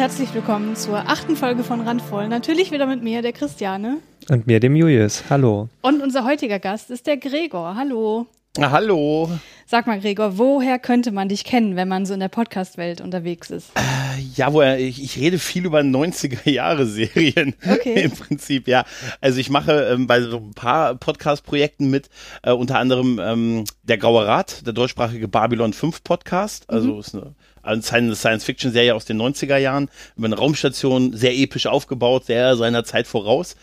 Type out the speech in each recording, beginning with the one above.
Herzlich willkommen zur achten Folge von Randvoll. Natürlich wieder mit mir, der Christiane. Und mir, dem Julius. Hallo. Und unser heutiger Gast ist der Gregor. Hallo. Na, hallo. Sag mal, Gregor, woher könnte man dich kennen, wenn man so in der Podcast-Welt unterwegs ist? Äh, ja, wo ich, ich rede viel über 90er-Jahre-Serien okay. im Prinzip, ja. Also ich mache ähm, bei so ein paar Podcast-Projekten mit, äh, unter anderem ähm, der Graue Rat, der deutschsprachige Babylon 5 Podcast. Also mhm. ist eine eine Science-Fiction-Serie aus den 90er Jahren, über eine Raumstation, sehr episch aufgebaut, sehr seiner Zeit voraus.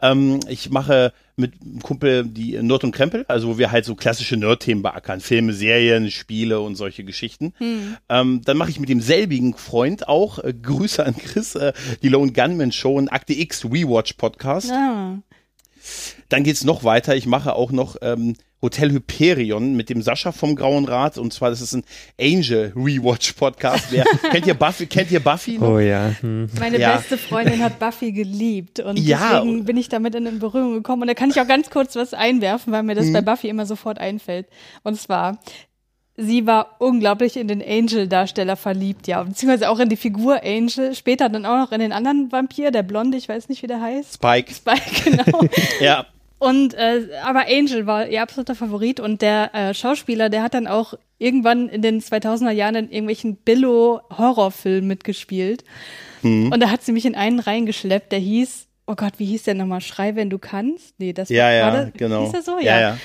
Ähm, ich mache mit einem Kumpel die Nerd und Krempel, also wo wir halt so klassische Nerd-Themen beackern, Filme, Serien, Spiele und solche Geschichten. Hm. Ähm, dann mache ich mit demselbigen Freund auch, äh, Grüße an Chris, äh, die Lone Gunman Show und Akte X Rewatch Podcast. Ah. Dann geht's noch weiter. Ich mache auch noch ähm, Hotel Hyperion mit dem Sascha vom Grauen Rat und zwar das ist ein Angel Rewatch Podcast. Wer, kennt ihr Buffy? Kennt ihr Buffy? Noch? Oh ja. Hm. Meine ja. beste Freundin hat Buffy geliebt und ja. deswegen bin ich damit in Berührung gekommen und da kann ich auch ganz kurz was einwerfen, weil mir das hm. bei Buffy immer sofort einfällt. Und zwar sie war unglaublich in den Angel-Darsteller verliebt, ja, beziehungsweise auch in die Figur Angel, später dann auch noch in den anderen Vampir, der Blonde, ich weiß nicht, wie der heißt. Spike. Spike, genau. ja. Und äh, aber Angel war ihr absoluter Favorit und der äh, Schauspieler, der hat dann auch irgendwann in den 2000er Jahren in irgendwelchen Billo-Horrorfilmen mitgespielt. Mhm. Und da hat sie mich in einen reingeschleppt, der hieß oh Gott, wie hieß der nochmal? Schrei, wenn du kannst? Nee, das ja, war, ja, war das, genau. Hieß er so? Ja, ja.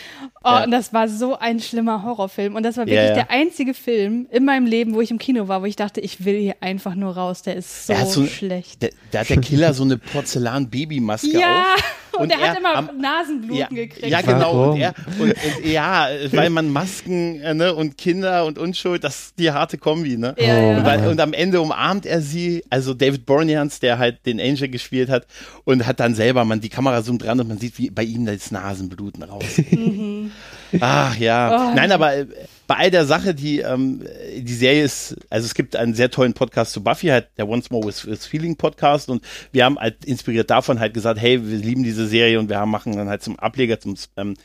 Oh, ja. und das war so ein schlimmer Horrorfilm. Und das war wirklich ja, der einzige Film in meinem Leben, wo ich im Kino war, wo ich dachte, ich will hier einfach nur raus. Der ist so, so schlecht. Der, da hat der Killer so eine Porzellan-Babymaske ja. auf. Und, und er hat immer am, Nasenbluten ja, gekriegt. Ja, genau. Und, er, und, und, ja, weil man Masken äh, ne, und Kinder und Unschuld, das ist die harte Kombi. Ne? Ja, und, weil, und, am Ende umarmt er sie, also David Bornians, der halt den Angel gespielt hat und hat dann selber, man die Kamera zoomt dran und man sieht, wie bei ihm das Nasenbluten raus. Mhm. Ach ja. Oh. Nein, aber äh, bei all der Sache, die ähm, die Serie ist, also es gibt einen sehr tollen Podcast zu Buffy, halt der Once More with, with Feeling Podcast und wir haben halt inspiriert davon halt gesagt, hey, wir lieben diese Serie und wir haben, machen dann halt zum Ableger zum ähm,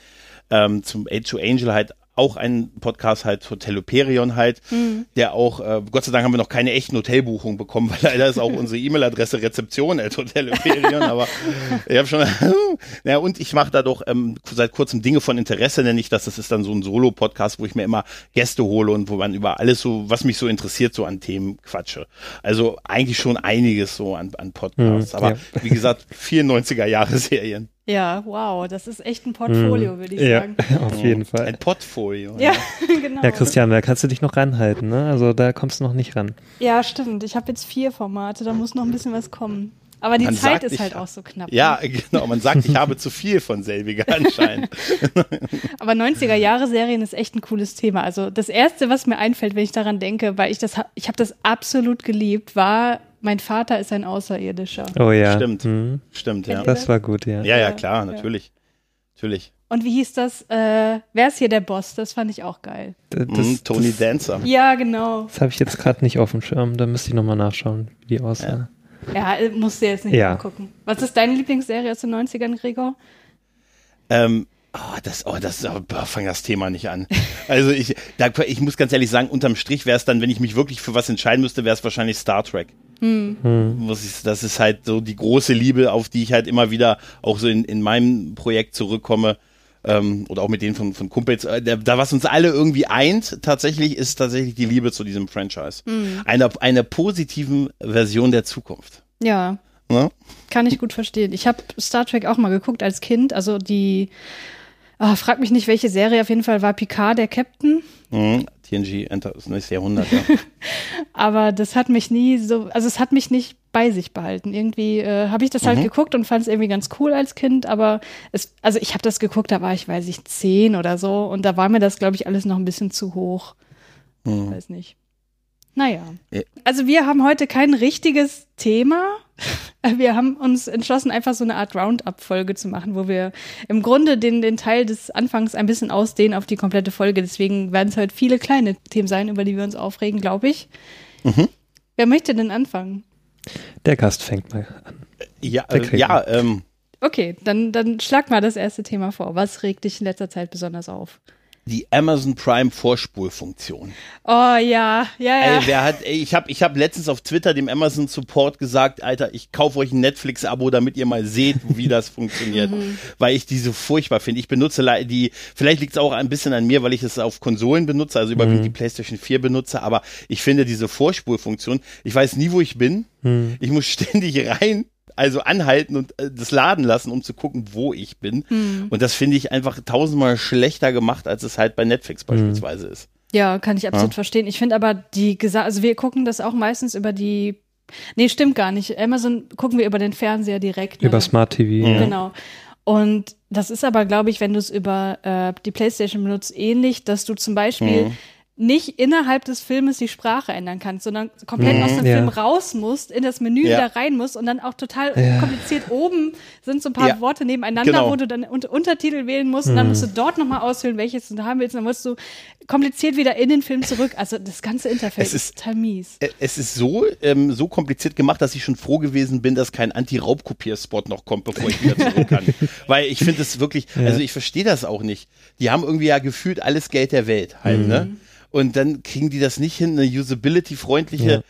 ähm, zum Age to Angel halt auch einen Podcast halt Hotel Hyperion halt, mhm. der auch, äh, Gott sei Dank haben wir noch keine echten Hotelbuchungen bekommen, weil leider ist auch unsere E-Mail-Adresse Rezeption at Hotel Hyperion, aber ich habe schon, ja und ich mache da doch ähm, seit kurzem Dinge von Interesse, nenne ich das, das ist dann so ein Solo-Podcast, wo ich mir immer Gäste hole und wo man über alles so, was mich so interessiert, so an Themen quatsche. Also eigentlich schon einiges so an, an Podcasts, mhm, aber ja. wie gesagt, 94er Jahre Serien. Ja, wow, das ist echt ein Portfolio, würde ich ja, sagen. Auf jeden Fall. Ein Portfolio. Ja, genau. Ja, Christian, da kannst du dich noch ranhalten, ne? Also da kommst du noch nicht ran. Ja, stimmt. Ich habe jetzt vier Formate, da muss noch ein bisschen was kommen. Aber die man Zeit sagt, ist halt auch so knapp. Ja, ne? genau. Man sagt, ich habe zu viel von selbiger anscheinend. Aber 90er-Jahre-Serien ist echt ein cooles Thema. Also das Erste, was mir einfällt, wenn ich daran denke, weil ich das, ich habe das absolut geliebt, war mein Vater ist ein Außerirdischer. Oh ja. Stimmt. Mhm. Stimmt, ja. Das war gut, ja. Ja, ja, klar, natürlich. Ja. Natürlich. Und wie hieß das? Äh, wer ist hier der Boss? Das fand ich auch geil. Das, mm, Tony das, Dancer. Ja, genau. Das habe ich jetzt gerade nicht auf dem Schirm. Da müsste ich nochmal nachschauen, wie die aussah. Ja, ja musst du jetzt nicht ja. gucken. Was ist deine Lieblingsserie aus den 90ern, Gregor? Ähm, Oh, das, oh, das, oh, fang das Thema nicht an. Also ich, da, ich muss ganz ehrlich sagen, unterm Strich wäre es dann, wenn ich mich wirklich für was entscheiden müsste, wäre es wahrscheinlich Star Trek. Hm. Hm. Ich, das ist halt so die große Liebe, auf die ich halt immer wieder auch so in, in meinem Projekt zurückkomme. Ähm, oder auch mit denen von, von Kumpels. Äh, da, was uns alle irgendwie eint, tatsächlich, ist tatsächlich die Liebe zu diesem Franchise. Hm. Einer eine positiven Version der Zukunft. Ja. Ne? Kann ich gut verstehen. Ich habe Star Trek auch mal geguckt als Kind. Also die Oh, frag mich nicht, welche Serie. Auf jeden Fall war Picard der Captain. Mhm. TNG Enter das nächste Jahrhundert, ja. Aber das hat mich nie so, also es hat mich nicht bei sich behalten. Irgendwie äh, habe ich das halt mhm. geguckt und fand es irgendwie ganz cool als Kind, aber es, also ich habe das geguckt, da war ich, weiß ich, zehn oder so und da war mir das, glaube ich, alles noch ein bisschen zu hoch. Mhm. Weiß nicht. Naja. Also wir haben heute kein richtiges Thema. Wir haben uns entschlossen, einfach so eine Art Roundup-Folge zu machen, wo wir im Grunde den, den Teil des Anfangs ein bisschen ausdehnen auf die komplette Folge. Deswegen werden es heute viele kleine Themen sein, über die wir uns aufregen, glaube ich. Mhm. Wer möchte denn anfangen? Der Gast fängt mal an. Ja, äh, ja ähm. Okay, dann, dann schlag mal das erste Thema vor. Was regt dich in letzter Zeit besonders auf? Die Amazon Prime Vorspulfunktion. Oh ja, ja, ja. Ey, wer hat, ey, ich habe ich hab letztens auf Twitter dem Amazon Support gesagt, Alter, ich kaufe euch ein Netflix-Abo, damit ihr mal seht, wie das funktioniert. Weil ich die so furchtbar finde. Ich benutze die, vielleicht liegt es auch ein bisschen an mir, weil ich es auf Konsolen benutze, also überwiegend die PlayStation 4 benutze, aber ich finde diese Vorspulfunktion, ich weiß nie, wo ich bin. Ich muss ständig rein. Also anhalten und äh, das laden lassen, um zu gucken, wo ich bin. Und das finde ich einfach tausendmal schlechter gemacht, als es halt bei Netflix beispielsweise ist. Ja, kann ich absolut Ja. verstehen. Ich finde aber die Gesa also wir gucken das auch meistens über die Nee, stimmt gar nicht. Amazon gucken wir über den Fernseher direkt. ne? Über Smart TV. Ja. Genau. Und das ist aber, glaube ich, wenn du es über äh, die Playstation benutzt, ähnlich, dass du zum Beispiel Mhm. Nicht innerhalb des Filmes die Sprache ändern kannst, sondern komplett aus dem Ja. Film raus musst, in das Menü Mhm. Ja. da rein musst und dann auch total Ja. kompliziert oben sind so ein paar. Worte nebeneinander, Genau. wo du dann unter Untertitel wählen musst und dann musst du dort nochmal auswählen, welches du haben willst und dann musst du kompliziert wieder in den Film zurück. Also das ganze Interface Es ist, ist- total mies. Ä- Es ist so, ähm, so kompliziert gemacht, dass ich schon froh gewesen bin, dass kein Anti-Raubkopierspot noch kommt, bevor ich wieder zurück kann. Weil ich finde es wirklich, also ich verstehe das auch nicht. Die haben irgendwie ja gefühlt alles Geld der Welt halt, ne? Und dann kriegen die das nicht hin, eine usability-freundliche äh,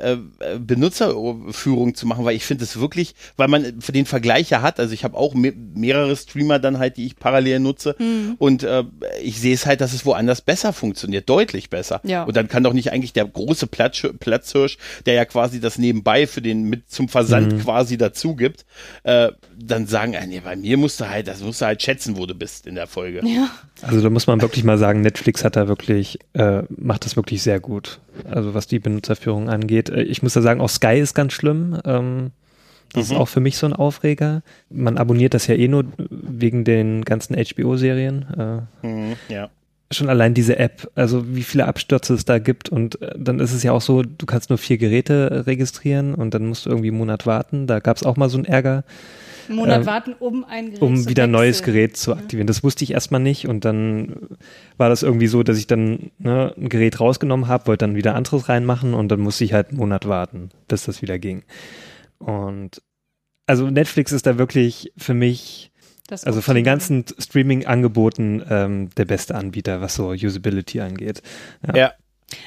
äh, Benutzerführung zu machen, weil ich finde es wirklich, weil man für den Vergleich ja hat, also ich habe auch me mehrere Streamer dann halt, die ich parallel nutze und äh, ich sehe es halt, dass es woanders besser funktioniert, deutlich besser. Ja. Und dann kann doch nicht eigentlich der große Platz, Platzhirsch, der ja quasi das nebenbei für den mit zum Versand quasi dazu gibt, äh, dann sagen, ah, nee, bei mir musst du halt, das musst du halt schätzen, wo du bist in der Folge. Ja. Also da muss man wirklich mal sagen, Netflix hat da wirklich, äh, macht das wirklich sehr gut. Also was die Benutzerführung angeht. Äh, Ich muss da sagen, auch Sky ist ganz schlimm. Ähm, das ist auch für mich so ein Aufreger. Man abonniert das ja eh nur wegen den ganzen HBO-Serien. Äh, Mhm, ja. schon allein diese App, also wie viele Abstürze es da gibt und äh, dann ist es ja auch so, du kannst nur vier Geräte registrieren und dann musst du irgendwie einen Monat warten. Da gab es auch mal so einen Ärger, Einen Monat Ähm, warten, um ein Gerät um zu wieder ein neues. Gerät zu aktivieren. Das wusste ich erstmal nicht und dann war das irgendwie so, dass ich dann ne, ein Gerät rausgenommen habe, wollte dann wieder anderes reinmachen und dann musste ich halt einen Monat warten, bis das wieder ging. Und also Netflix ist da wirklich für mich, Das also von den ganzen Streaming-Angeboten ähm, der beste Anbieter, was so Usability angeht. Ja.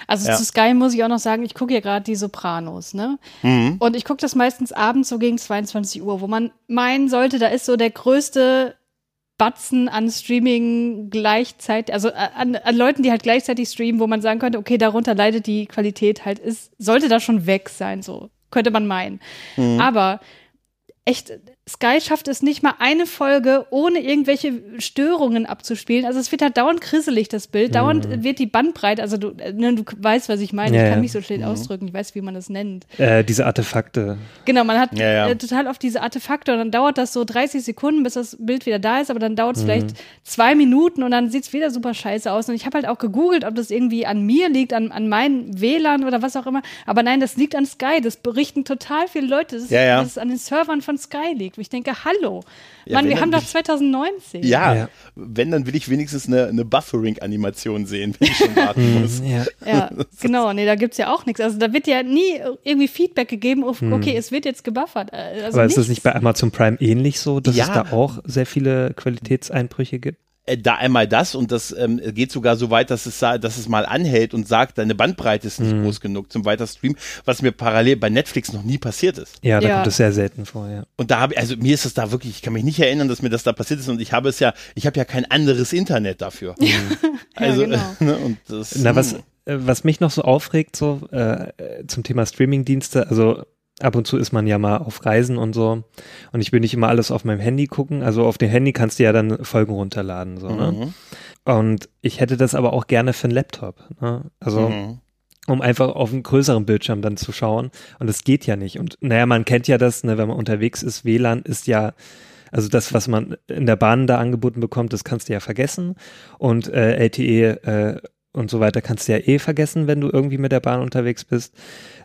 Also Ja. zu Sky muss ich auch noch sagen, ich gucke ja gerade die Sopranos, ne? Mhm. Und ich gucke das meistens abends so gegen 22 Uhr, wo man meinen sollte, da ist so der größte Batzen an Streaming gleichzeitig, also an, an Leuten, die halt gleichzeitig streamen, wo man sagen könnte, okay, darunter leidet die Qualität halt, ist, sollte da schon weg sein, so könnte man meinen. Mhm. Aber echt, Sky schafft es nicht mal eine Folge ohne irgendwelche Störungen abzuspielen. Also es wird halt dauernd krisselig, das Bild. Dauernd wird die Bandbreite, also du, äh, ne, du weißt, was ich meine. Ja, ich kann ja. mich so schlecht ausdrücken. Ich weiß, wie man das nennt. Äh, diese Artefakte. Genau, man hat Ja, ja. Äh, total oft diese Artefakte und dann dauert das so 30 Sekunden, bis das Bild wieder da ist, aber dann dauert es vielleicht zwei Minuten und dann sieht es wieder super scheiße aus. Und ich habe halt auch gegoogelt, ob das irgendwie an mir liegt, an, an meinen WLAN oder was auch immer. Aber nein, das liegt an Sky. Das berichten total viele Leute, dass, Ja, ja. dass es an den Servern von Sky liegt. Wo ich denke, hallo, Ja, Mann, wenn wir haben doch nicht- 2019. Ja, Ja. wenn, dann will ich wenigstens eine, eine Buffering-Animation sehen, wenn ich schon warten muss. Ja. Ja, genau. Nee, da gibt's ja auch nichts. Also da wird ja nie irgendwie Feedback gegeben, auf, Hm. okay, es wird jetzt gebuffert. Äh, Also Aber ist das nichts. nicht bei Amazon Prime ähnlich so, dass Ja. es da auch sehr viele Qualitätseinbrüche gibt? Äh, Da einmal das und das ähm, geht sogar so weit, dass es, dass es mal anhält und sagt, deine Bandbreite ist nicht Mhm. groß genug zum Weiterstreamen, was mir parallel bei Netflix noch nie passiert ist. Ja, da Ja. kommt es sehr selten vor, ja. Und da habe also mir ist es da wirklich, ich kann mich nicht erinnern, dass mir das da passiert ist und ich habe es ja, ich habe ja kein anderes Internet dafür. Also, genau. ne, und das, Na, was, hm. äh, was mich noch so aufregt, so äh, zum Thema Streamingdienste, also ab und zu ist man ja mal auf Reisen und so und ich will nicht immer alles auf meinem Handy gucken. Also auf dem Handy kannst du ja dann Folgen runterladen, so, ne? Mhm. Und ich hätte das aber auch gerne für einen Laptop. Ne? Also Mhm. um einfach auf einen größeren Bildschirm dann zu schauen. Und das geht ja nicht. Und naja, man kennt ja das, ne, wenn man unterwegs ist, WLAN ist ja, also das, was man in der Bahn da angeboten bekommt, das kannst du ja vergessen. Und äh, LTE äh, und so weiter kannst du ja eh vergessen, wenn du irgendwie mit der Bahn unterwegs bist,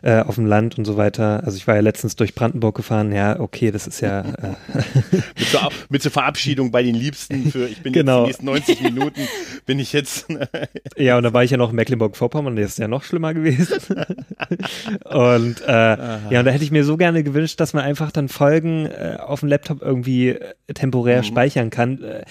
äh, auf dem Land und so weiter. Also ich war ja letztens durch Brandenburg gefahren, ja, okay, das ist ja, äh, Mit, zur, mit zur Verabschiedung bei den Liebsten für, ich bin Genau. jetzt die nächsten 90 Minuten, bin ich jetzt, Ja, und da war ich ja noch in Mecklenburg-Vorpommern, das ist ja noch schlimmer gewesen. und äh, ja, und da hätte ich mir so gerne gewünscht, dass man einfach dann Folgen äh, auf dem Laptop irgendwie äh, temporär speichern kann. Äh,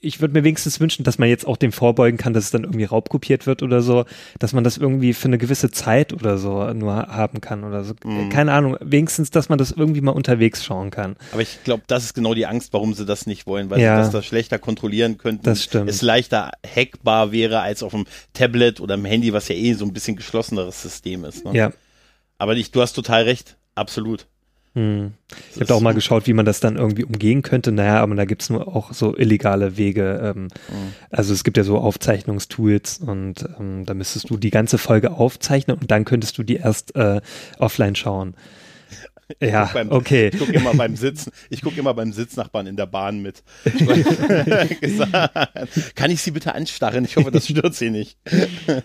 ich würde mir wenigstens wünschen, dass man jetzt auch dem vorbeugen kann, dass es dann irgendwie raubkopiert wird oder so, dass man das irgendwie für eine gewisse Zeit oder so nur haben kann oder so. Mhm. Keine Ahnung, wenigstens, dass man das irgendwie mal unterwegs schauen kann. Aber ich glaube, das ist genau die Angst, warum sie das nicht wollen, weil ja, sie das, das schlechter kontrollieren könnten. Das stimmt. Es leichter hackbar wäre als auf dem Tablet oder dem Handy, was ja eh so ein bisschen geschlosseneres System ist. Ne? Ja. Aber ich, du hast total recht, absolut. Hm. Ich habe auch mal geschaut, wie man das dann irgendwie umgehen könnte. Naja, aber da gibt es nur auch so illegale Wege. Ähm, mhm. Also es gibt ja so Aufzeichnungstools und ähm, da müsstest du die ganze Folge aufzeichnen und dann könntest du die erst äh, offline schauen. Ja, beim, okay. Ich gucke immer beim Sitzen, ich gucke immer beim Sitznachbarn in der Bahn mit. Kann ich Sie bitte anstarren? Ich hoffe, das stört Sie nicht.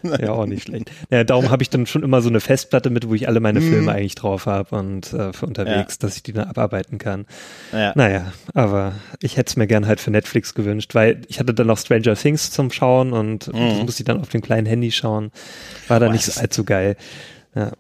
ja, auch nicht schlecht. Ja, darum habe ich dann schon immer so eine Festplatte mit, wo ich alle meine Filme mm. eigentlich drauf habe und äh, für unterwegs, ja. dass ich die dann abarbeiten kann. Ja. Naja, aber ich hätte es mir gern halt für Netflix gewünscht, weil ich hatte dann noch Stranger Things zum Schauen und mm. das musste ich dann auf dem kleinen Handy schauen. War da nicht allzu geil. Ja.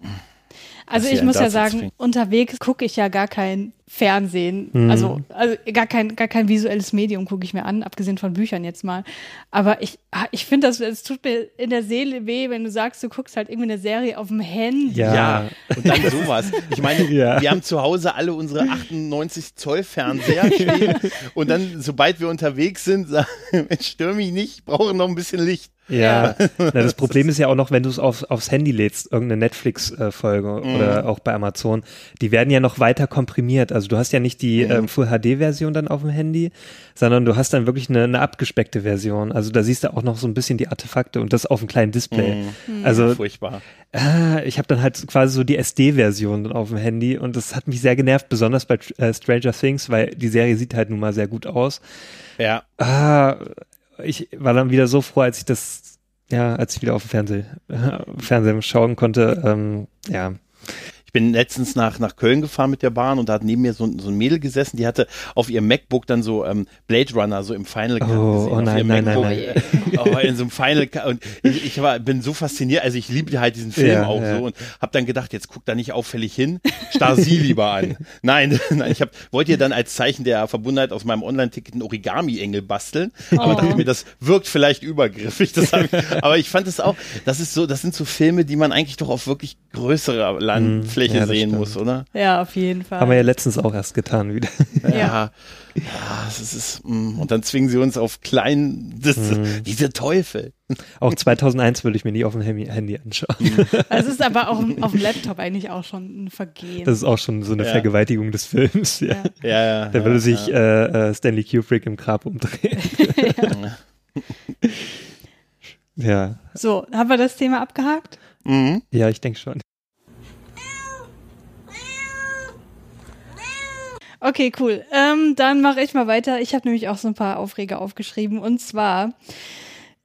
Also ich muss ja sagen, unterwegs gucke ich ja gar kein Fernsehen, mhm. also, also gar kein, gar kein visuelles Medium gucke ich mir an, abgesehen von Büchern jetzt mal. Aber ich, ah, ich finde, das, es tut mir in der Seele weh, wenn du sagst, du guckst halt irgendwie eine Serie auf dem Handy. Ja, ja. und dann sowas. Ich meine, ja. wir haben zu Hause alle unsere 98 Zoll Fernseher stehen und dann, sobald wir unterwegs sind, sagen, stör mich nicht, ich brauche noch ein bisschen Licht. Ja, Na, das Problem ist ja auch noch, wenn du es auf, aufs Handy lädst, irgendeine Netflix-Folge äh, mhm. oder auch bei Amazon, die werden ja noch weiter komprimiert. Also du hast ja nicht die mhm. ähm, Full HD-Version dann auf dem Handy, sondern du hast dann wirklich eine, eine, abgespeckte Version. Also da siehst du auch noch so ein bisschen die Artefakte und das auf einem kleinen Display. Mhm. mhm. Also furchtbar. Äh, ich habe dann halt quasi so die SD-Version auf dem Handy und das hat mich sehr genervt, besonders bei äh, Stranger Things, weil die Serie sieht halt nun mal sehr gut aus. Ja. Ah, ich war dann wieder so froh, als ich das, ja, als ich wieder auf dem Fernseh, Fernsehen schauen konnte. Ähm, ja, bin letztens nach, nach Köln gefahren mit der Bahn und da hat neben mir so, so ein Mädel gesessen, die hatte auf ihrem MacBook dann so ähm, Blade Runner so im Final Cut oh, gesehen. Oh nein, nein, MacBook, nein, nein. oh, in so einem Final Cut. Und ich, ich war, bin so fasziniert, also ich liebte halt diesen Film ja, auch ja. so und habe dann gedacht, jetzt guck da nicht auffällig hin, starr sie lieber an. Nein, nein, ich hab, wollte ihr dann als Zeichen der Verbundenheit aus meinem Online-Ticket einen Origami-Engel basteln, oh. aber dachte mir, das wirkt vielleicht übergriffig. Das ich, aber ich fand es auch, das ist so, das sind so Filme, die man eigentlich doch auf wirklich größerer Landfläche Fläche ja, sehen stimmt. muss, oder? Ja, auf jeden Fall. Haben wir ja letztens auch erst getan wieder. Ja. ja. ja das ist, mm, und dann zwingen sie uns auf klein, das, mhm. diese Teufel. Auch 2001 würde ich mir nie auf dem Handy anschauen. Mhm. Es ist aber auch auf dem Laptop eigentlich auch schon ein Vergehen. Das ist auch schon so eine ja. Vergewaltigung des Films. Ja, ja, ja Da würde sich äh, äh, Stanley Kubrick im Grab umdrehen. ja. So, haben wir das Thema abgehakt? Mhm. Ja, ich denke schon. Okay, cool. Ähm, dann mache ich mal weiter. Ich habe nämlich auch so ein paar Aufreger aufgeschrieben. Und zwar,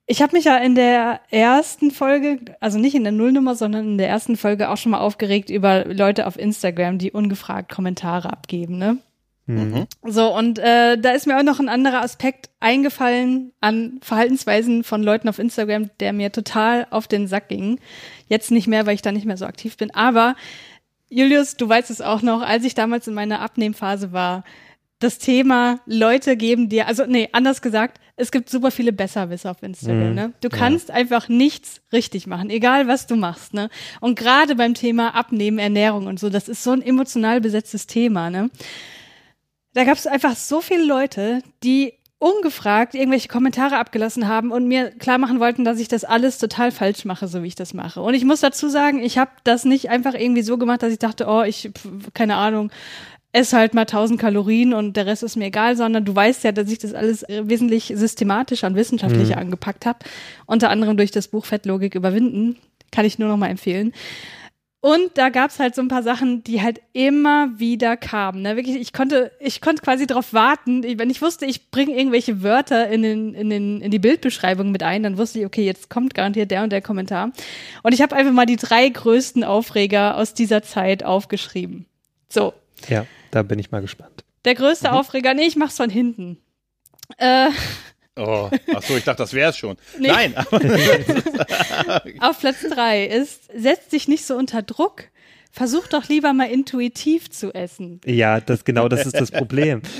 ich habe mich ja in der ersten Folge, also nicht in der Nullnummer, sondern in der ersten Folge auch schon mal aufgeregt über Leute auf Instagram, die ungefragt Kommentare abgeben, ne? Mhm. So, und äh, da ist mir auch noch ein anderer Aspekt eingefallen an Verhaltensweisen von Leuten auf Instagram, der mir total auf den Sack ging. Jetzt nicht mehr, weil ich da nicht mehr so aktiv bin. Aber Julius, du weißt es auch noch, als ich damals in meiner Abnehmphase war, das Thema Leute geben dir, also nee, anders gesagt, es gibt super viele Besserwisser auf Instagram, mhm. ne? Du kannst ja. einfach nichts richtig machen, egal was du machst, ne? Und gerade beim Thema Abnehmen, Ernährung und so, das ist so ein emotional besetztes Thema, ne? Da gab es einfach so viele Leute, die ungefragt irgendwelche Kommentare abgelassen haben und mir klar machen wollten, dass ich das alles total falsch mache, so wie ich das mache. Und ich muss dazu sagen, ich habe das nicht einfach irgendwie so gemacht, dass ich dachte, oh, ich, keine Ahnung, esse halt mal 1000 Kalorien und der Rest ist mir egal, sondern du weißt ja, dass ich das alles wesentlich systematischer und wissenschaftlicher mhm. angepackt habe. Unter anderem durch das Buch Fettlogik überwinden. Kann ich nur noch mal empfehlen. Und da gab's halt so ein paar Sachen, die halt immer wieder kamen. Ne? Wirklich, ich konnte, ich konnte quasi darauf warten. Wenn ich wusste, ich bringe irgendwelche Wörter in, den, in, den, in die Bildbeschreibung mit ein, dann wusste ich, okay, jetzt kommt garantiert der und der Kommentar. Und ich habe einfach mal die drei größten Aufreger aus dieser Zeit aufgeschrieben. So. Ja, da bin ich mal gespannt. Der größte mhm. Aufreger, nee, ich mach's von hinten. Äh, Oh, ach so, ich dachte, das wäre es schon. Nee. Nein. Auf Platz drei ist, setzt sich nicht so unter Druck. versuch doch lieber mal intuitiv zu essen. Ja, das genau das ist das Problem.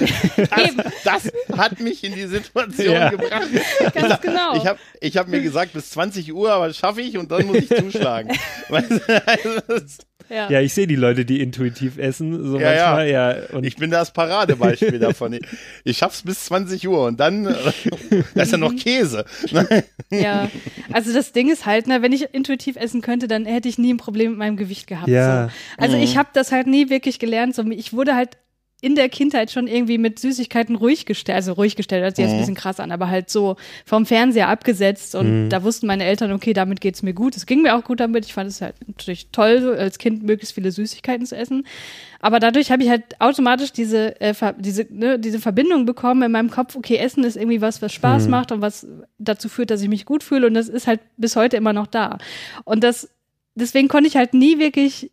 Das, das hat mich in die Situation Ja. gebracht. Ganz genau. Ich habe ich hab mir gesagt, bis 20 Uhr, aber das schaffe ich und dann muss ich zuschlagen. Ja. Ja, ich sehe die Leute, die intuitiv essen, so Ja, ja. manchmal, ja. Und ich bin das Paradebeispiel davon. Ich, ich schaff's bis 20 Uhr und dann, äh, da ist ja noch Käse. Ja, also das Ding ist halt, ne, wenn ich intuitiv essen könnte, dann hätte ich nie ein Problem mit meinem Gewicht gehabt. Ja. So. Also ich habe das halt nie wirklich gelernt. So, ich wurde halt in der Kindheit schon irgendwie mit Süßigkeiten ruhig gestellt, also ruhig gestellt, hört sich jetzt ein bisschen krass an, aber halt so vom Fernseher abgesetzt und da wussten meine Eltern, okay, damit geht's mir gut. Es ging mir auch gut damit. Ich fand es halt natürlich toll, als Kind möglichst viele Süßigkeiten zu essen. Aber dadurch habe ich halt automatisch diese, äh, diese, ne, diese Verbindung bekommen in meinem Kopf, okay, Essen ist irgendwie was, was Spaß macht und was dazu führt, dass ich mich gut fühle und das ist halt bis heute immer noch da. Und das, deswegen konnte ich halt nie wirklich,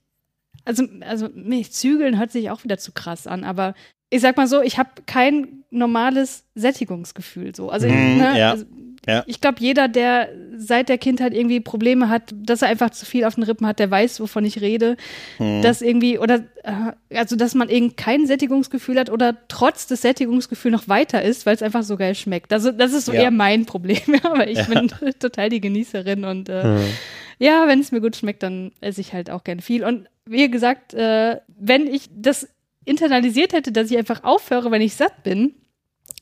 also, also mich zügeln hört sich auch wieder zu krass an, aber ich sag mal so, ich habe kein normales Sättigungsgefühl so. Also, Mhm, ne, ja. also Ja. ich glaube, jeder, der seit der Kindheit irgendwie Probleme hat, dass er einfach zu viel auf den Rippen hat, der weiß, wovon ich rede. Mhm. Dass irgendwie, oder äh, also dass man eben kein Sättigungsgefühl hat oder trotz des Sättigungsgefühls noch weiter ist, weil es einfach so geil schmeckt. Also das ist so Ja. eher mein Problem, weil ich bin total die Genießerin und äh, ja, wenn es mir gut schmeckt, dann esse ich halt auch gern viel. Und wie gesagt, äh, wenn ich das internalisiert hätte, dass ich einfach aufhöre, wenn ich satt bin,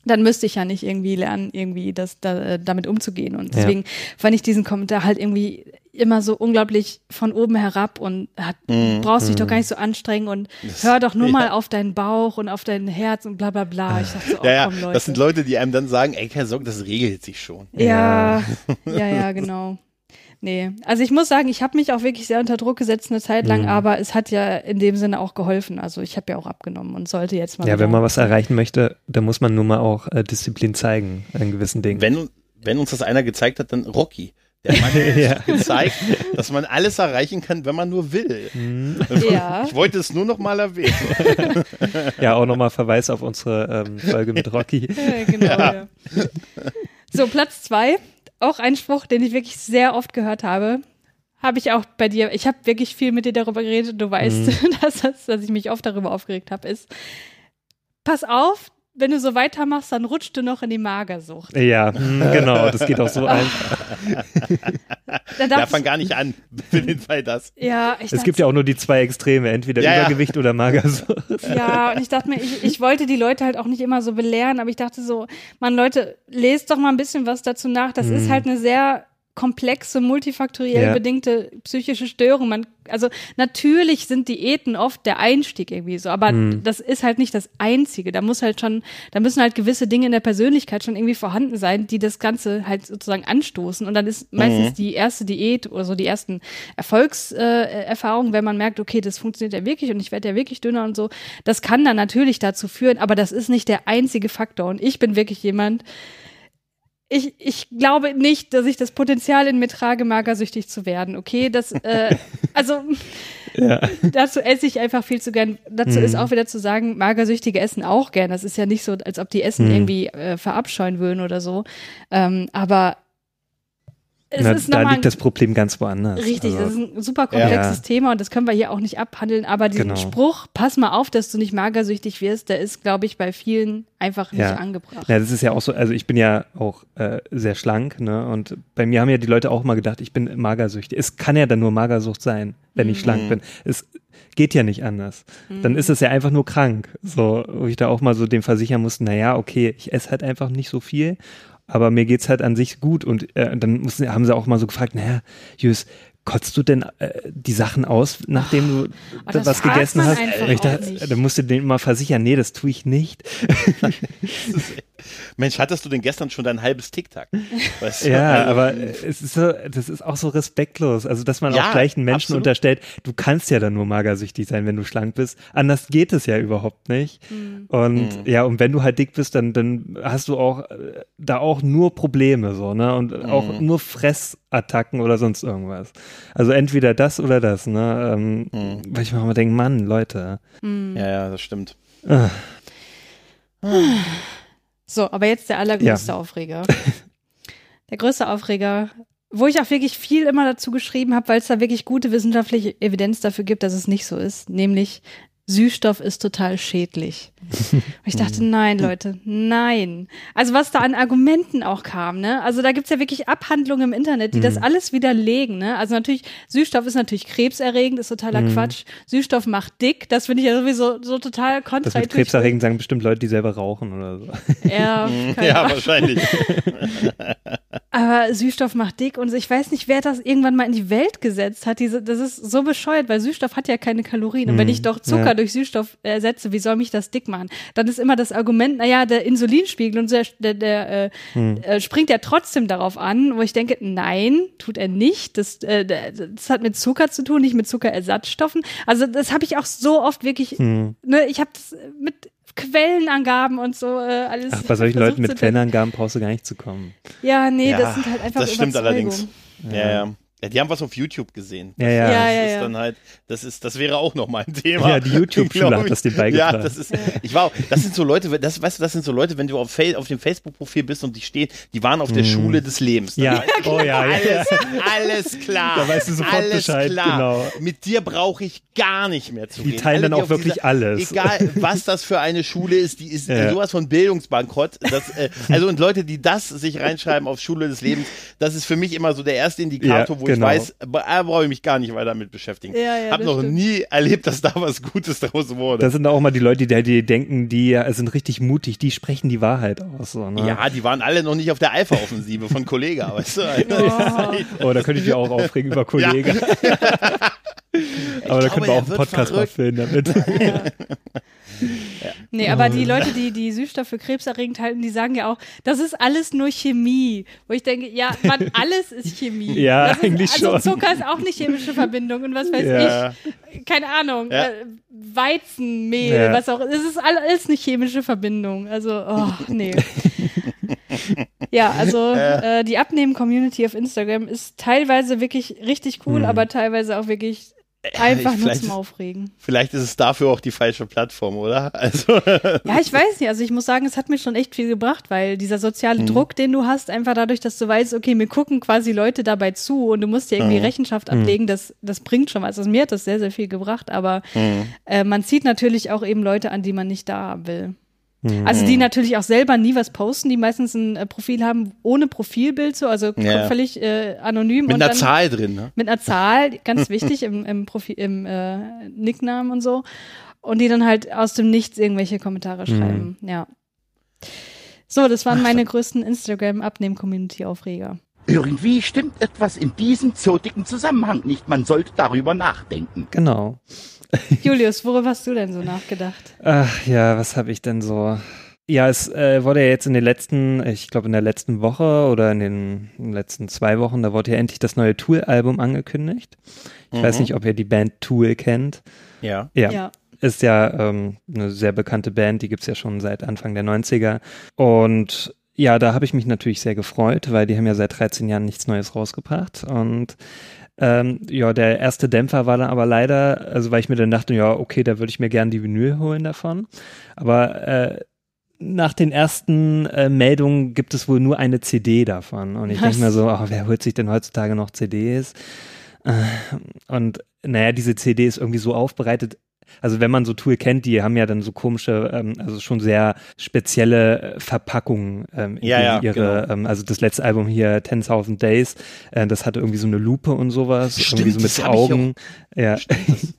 dann müsste ich ja nicht irgendwie lernen, irgendwie das da, äh, damit umzugehen. Und Ja. deswegen fand ich diesen Kommentar halt irgendwie immer so unglaublich von oben herab und hat, brauchst dich doch gar nicht so anstrengen und hör doch nur ja. mal auf deinen Bauch und auf dein Herz und bla bla bla. Ich dachte so, oh, Ja, ja, komm, Leute. das sind Leute, die einem dann sagen, ey, keine Sorge, das regelt sich schon. Ja, ja, ja, genau. Nee, also ich muss sagen, ich habe mich auch wirklich sehr unter Druck gesetzt eine Zeit Mhm. lang, aber es hat ja in dem Sinne auch geholfen. Also ich habe ja auch abgenommen und sollte jetzt mal. ja, wenn man was erreichen möchte, dann muss man nun mal auch äh, Disziplin zeigen an gewissen Dingen. Wenn, wenn uns das einer gezeigt hat, dann Rocky. Der Mann hat Ja. gezeigt, dass man alles erreichen kann, wenn man nur will. Ja. Ich wollte es nur noch mal erwähnen. ja, auch nochmal Verweis auf unsere ähm, Folge mit Rocky. Ja, genau, ja. So, Platz zwei. Auch ein Spruch, den ich wirklich sehr oft gehört habe. Habe ich auch bei dir. Ich habe wirklich viel mit dir darüber geredet. Du weißt, dass, das, dass ich mich oft darüber aufgeregt habe. Ist, pass auf, wenn du so weitermachst, dann rutscht du noch in die Magersucht. Ja, hm, genau, das geht auch so einfach. Da Darf man gar nicht an. Für den Fall das. ja, ich Es gibt ja auch nur die zwei Extreme, entweder Ja, ja. Übergewicht oder Magersucht. Ja, und ich dachte mir, ich, ich wollte die Leute halt auch nicht immer so belehren, aber ich dachte so, man Leute, lest doch mal ein bisschen was dazu nach. Das ist halt eine sehr komplexe, multifaktoriell Ja. bedingte psychische Störung. Man, also natürlich sind Diäten oft der Einstieg irgendwie so, aber das ist halt nicht das Einzige. Da muss halt schon, da müssen halt gewisse Dinge in der Persönlichkeit schon irgendwie vorhanden sein, die das Ganze halt sozusagen anstoßen. Und dann ist meistens die erste Diät oder so die ersten Erfolgserfahrungen, äh, wenn man merkt, okay, das funktioniert ja wirklich und ich werde ja wirklich dünner und so. Das kann dann natürlich dazu führen, aber das ist nicht der einzige Faktor. Und ich bin wirklich jemand, ich, ich glaube nicht, dass ich das Potenzial in mir trage, magersüchtig zu werden. Okay, das, äh, also dazu esse ich einfach viel zu gern. Dazu ist auch wieder zu sagen, Magersüchtige essen auch gern. Das ist ja nicht so, als ob die Essen irgendwie äh, verabscheuen würden oder so. Ähm, aber Na, ist da liegt das Problem ganz woanders. Richtig, Also, das ist ein super komplexes Ja. Thema und das können wir hier auch nicht abhandeln. Aber diesen Genau. Spruch, pass mal auf, dass du nicht magersüchtig wirst, der ist, glaube ich, bei vielen einfach nicht Ja. angebracht. Ja, das ist ja auch so, also ich bin ja auch äh, sehr schlank, ne? Und bei mir haben ja die Leute auch mal gedacht, ich bin magersüchtig. Es kann ja dann nur Magersucht sein, wenn ich schlank bin. Es geht ja nicht anders. Dann ist es ja einfach nur krank. So, wo ich da auch mal so dem versichern musste, naja, okay, ich esse halt einfach nicht so viel, aber mir geht's halt an sich gut. Und äh, dann mussten, haben sie auch mal so gefragt, naja, Jus, kotzt du denn äh, die Sachen aus, nachdem du Oh, was gegessen hast? dann musst du denen mal versichern, nee, das tue ich nicht. Mensch, hattest du denn gestern schon dein halbes Tic-Tac? Weißt du? Ja, Also, aber es ist so, das ist auch so respektlos. Also, dass man Ja, auch gleich einen Menschen absolut. unterstellt, du kannst ja dann nur magersüchtig sein, wenn du schlank bist. Anders geht es ja überhaupt nicht. Und ja, und wenn du halt dick bist, dann, dann hast du auch äh, da auch nur Probleme, so, ne? Und auch nur Fressattacken oder sonst irgendwas. Also entweder das oder das, ne? Ähm, Weil ich mir auch mal denke, Mann, Leute. Ja, ja, das stimmt. So, aber jetzt der allergrößte Ja. Aufreger. Der größte Aufreger wo ich auch wirklich viel immer dazu geschrieben habe, weil es da wirklich gute wissenschaftliche Evidenz dafür gibt, dass es nicht so ist, nämlich Süßstoff ist total schädlich. Und ich dachte, nein, Leute, nein. Also was da an Argumenten auch kam, ne? Also da gibt's ja wirklich Abhandlungen im Internet, die mhm. das alles widerlegen, ne? Also natürlich, Süßstoff ist natürlich krebserregend, ist totaler mhm. Quatsch. Süßstoff macht dick, das finde ich ja sowieso so total kontraintuitiv. Das mit krebserregend sagen bestimmt Leute, die selber rauchen oder so. Ja, ja wahrscheinlich. Aber Süßstoff macht dick und ich weiß nicht, wer das irgendwann mal in die Welt gesetzt hat. Diese, das ist so bescheuert, weil Süßstoff hat ja keine Kalorien. Und wenn mhm. ich doch Zucker ja. Durch Süßstoff ersetze, wie soll mich das dick machen? Dann ist immer das Argument, naja, der Insulinspiegel und der, der, der äh, hm. äh, springt ja trotzdem darauf an, wo ich denke, nein, tut er nicht. Das, äh, das hat mit Zucker zu tun, nicht mit Zuckerersatzstoffen. Also das habe ich auch so oft wirklich, hm. ne, ich habe das mit Quellenangaben und so äh, alles. Ach, bei solchen Leuten mit Quellenangaben brauchst du gar nicht zu kommen. Ja, nee, ja, das sind halt einfach Das stimmt allerdings. Ja, ja. Ja, die haben was auf YouTube gesehen. Ja, ja. ja, ja, ist dann halt, das ist, das wäre auch noch mein Thema. Ja, die YouTube-Schule hat das dir beigebracht. Ja, das ist, ich war, das sind so Leute, das, weißt du, das sind so Leute, wenn du auf, auf dem Facebook-Profil bist und die stehen, die waren auf der mm. Schule des Lebens. Ja, oh ja, alles, alles klar. Da weißt du sofort alles Bescheid, klar. genau. Mit dir brauche ich gar nicht mehr zu die reden. Die teilen Alle, dann auch wirklich dieser, alles. Egal, was das für eine Schule ist, die ist ja. sowas von Bildungsbankrott. Das, äh, also und Leute, die das sich reinschreiben auf Schule des Lebens, das ist für mich immer so der erste Indikator, wo genau. ich weiß, da brauche ich mich gar nicht weiter mit beschäftigen. Ja, ja, Hab noch stimmt. nie erlebt, dass da was Gutes draus wurde. Das sind auch mal die Leute, die, die denken, die sind richtig mutig, die sprechen die Wahrheit aus. So, ne? Ja, die waren alle noch nicht auf der Alpha-Offensive von Kollega, weißt du? Oh. oh, da könnte ich mich auch aufregen über Kollega. aber da können wir auch einen Podcast mal filmen damit. Ja. Ja. Nee, aber die Leute, die die Süßstoff für krebserregend halten, die sagen ja auch, das ist alles nur Chemie. Wo ich denke, ja, man, alles ist Chemie. Ja, ist, eigentlich also schon. Zucker ist auch eine chemische Verbindung und was weiß ja. ich. Keine Ahnung. Ja. Äh, Weizenmehl, ja. was auch. Es ist alles eine chemische Verbindung. Also, oh, nee. ja, also äh, die Abnehmen-Community auf Instagram ist teilweise wirklich richtig cool, mhm. aber teilweise auch wirklich Einfach nur zum Aufregen. Vielleicht ist es dafür auch die falsche Plattform, oder? Also. Ja, ich weiß nicht. Also ich muss sagen, es hat mir schon echt viel gebracht, weil dieser soziale mhm. Druck, den du hast, einfach dadurch, dass du weißt, okay, mir gucken quasi Leute dabei zu und du musst dir irgendwie mhm. Rechenschaft mhm. ablegen, das, das bringt schon was. Also mir hat das sehr, sehr viel gebracht, aber mhm. äh, man zieht natürlich auch eben Leute an, die man nicht da haben will. Mhm. Also die natürlich auch selber nie was posten, die meistens ein äh, Profil haben ohne Profilbild so, also ja. völlig äh, anonym. Mit einer Zahl drin, ne? Mit einer Zahl, ganz wichtig im, im, Profil, im äh, Nicknamen und so. Und die dann halt aus dem Nichts irgendwelche Kommentare mhm. schreiben, mhm. ja. So, das waren meine größten Instagram-Abnehmen-Community-Aufreger. Irgendwie stimmt etwas in diesem zotigen Zusammenhang nicht. Man sollte darüber nachdenken. Genau. Julius, worüber hast du denn so nachgedacht? Ach ja, was habe ich denn so? Ja, es äh, wurde ja jetzt in den letzten, ich glaube in der letzten Woche oder in den letzten zwei Wochen, da wurde ja endlich das neue Tool-Album angekündigt. Ich mhm. weiß nicht, ob ihr die Band Tool kennt. Ja. Ja. ja. Ist ja ähm, eine sehr bekannte Band, die gibt's ja schon seit Anfang der 90er. Und ja, da habe ich mich natürlich sehr gefreut, weil die haben ja seit 13 Jahren nichts Neues rausgebracht. Und ähm, ja, der erste Dämpfer war dann aber leider, also weil ich mir dann dachte, ja, okay, da würde ich mir gerne die Vinyl holen davon. Aber äh, nach den ersten äh, Meldungen gibt es wohl nur eine CD davon. Und ich denke mir so, oh, wer holt sich denn heutzutage noch CDs? Äh, und naja, diese CD ist irgendwie so aufbereitet, also wenn man so Tool kennt, die haben ja dann so komische, ähm, also schon sehr spezielle äh, Verpackungen ähm, ja, ja, ihre, genau. ähm, also das letzte Album hier, 10.000 Days, äh, das hatte irgendwie so eine Lupe und sowas, Stimmt, irgendwie so mit Augen. Ja. Das,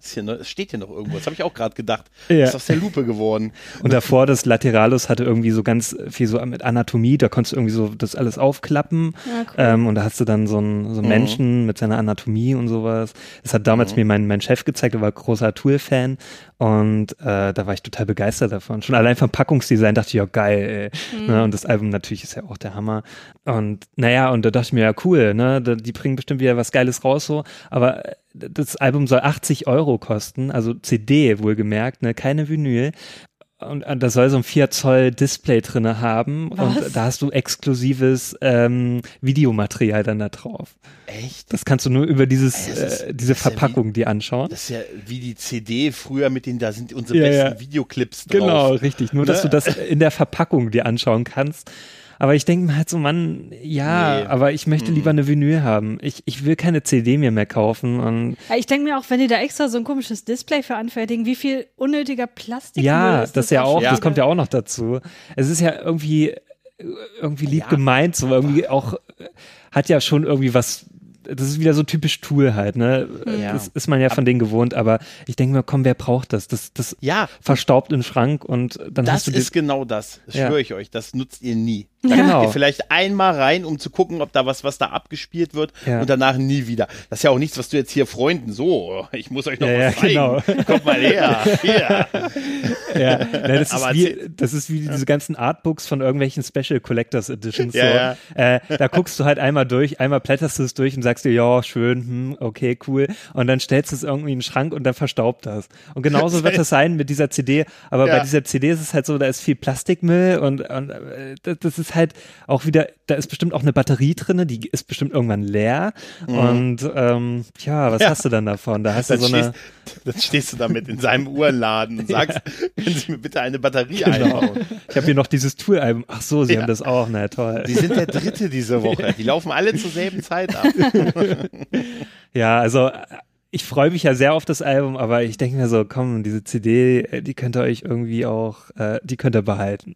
hier noch, steht hier noch irgendwo, das habe ich auch gerade gedacht. Ja. ist aus der Lupe geworden. Und davor, das Lateralus hatte irgendwie so ganz viel so mit Anatomie, da konntest du irgendwie so das alles aufklappen ja, cool. ähm, und da hast du dann so einen, so einen mhm. Menschen mit seiner Anatomie und sowas. Das hat damals mhm. mir mein, mein Chef gezeigt, der war großer Tool-Fan und äh, da war ich total begeistert davon. Schon allein vom Packungsdesign dachte ich, ja geil, ey. Mhm. Ne? Und das Album natürlich ist ja auch der Hammer. Und naja, und da dachte ich mir, ja cool, ne? Die bringen bestimmt wieder was Geiles raus so. Aber das Album soll 80 Euro kosten, also CD wohlgemerkt, ne? Keine Vinyl und äh, da soll so ein 4 Zoll Display drinne haben Was? und da hast du exklusives ähm, Videomaterial dann da drauf. Echt? Das kannst du nur über dieses ist, äh, diese Verpackung ja wie, die anschauen. Das ist ja wie die CD früher mit den da sind unsere ja, besten ja. Videoclips drauf. Genau, richtig, nur dass ne? du das in der Verpackung dir anschauen kannst. Aber ich denke mir halt so, Mann, ja, Nee. aber ich möchte lieber eine Vinyl haben. Ich, ich will keine CD mir mehr kaufen. Und Ja, ich denke mir auch, wenn die da extra so ein komisches Display für anfertigen, wie viel unnötiger Plastik ja, ist das ja auch, schon das kommt ja auch noch dazu. Es ist ja irgendwie, irgendwie lieb Ja, gemeint, so irgendwie auch, hat ja schon irgendwie was. Das ist wieder so typisch Tool halt, ne? Ja. Das ist man ja von denen gewohnt, aber ich denke mir, komm, wer braucht das? Das, das Ja, verstaubt im Schrank und dann das hast du die- ist genau das. Das Ja. schwöre ich euch. Das nutzt ihr nie. Da Genau. ihr vielleicht einmal rein, um zu gucken, ob da was, was da abgespielt wird Ja. und danach nie wieder. Das ist ja auch nichts, was du jetzt hier Freunden so, ich muss euch noch Ja, was ja, zeigen. Kommt mal her. Hier. Ja, na, das, ist wie, das ist wie diese ganzen Artbooks von irgendwelchen Special Collectors Editions. Ja, so. Äh, da guckst du halt einmal durch, einmal blätterst du es durch und sagst dir, ja, schön, hm, okay, cool. Und dann stellst du es irgendwie in den Schrank und dann verstaubt das. Und genauso wird es sein mit dieser CD. Aber Ja. bei dieser CD ist es halt so, da ist viel Plastikmüll und, und äh, das, das ist halt auch wieder, da ist bestimmt auch eine Batterie drinne, die ist bestimmt irgendwann leer. Und ähm, ja, was Mhm. Ja. hast du dann davon? Da hast du Dann, so eine. stehst, dann stehst du damit in seinem Uhrenladen und sagst, können Sie mir bitte eine Batterie Genau. einbauen? Ich habe hier noch dieses Tool-Album. Ach so, sie Ja. haben das auch. Na toll. Die sind der dritte diese Woche. Die laufen alle zur selben Zeit ab. Ja, also ich freue mich ja sehr auf das Album, aber ich denke mir so, komm, diese CD, äh, die könnt ihr euch irgendwie auch, äh, die könnt ihr behalten.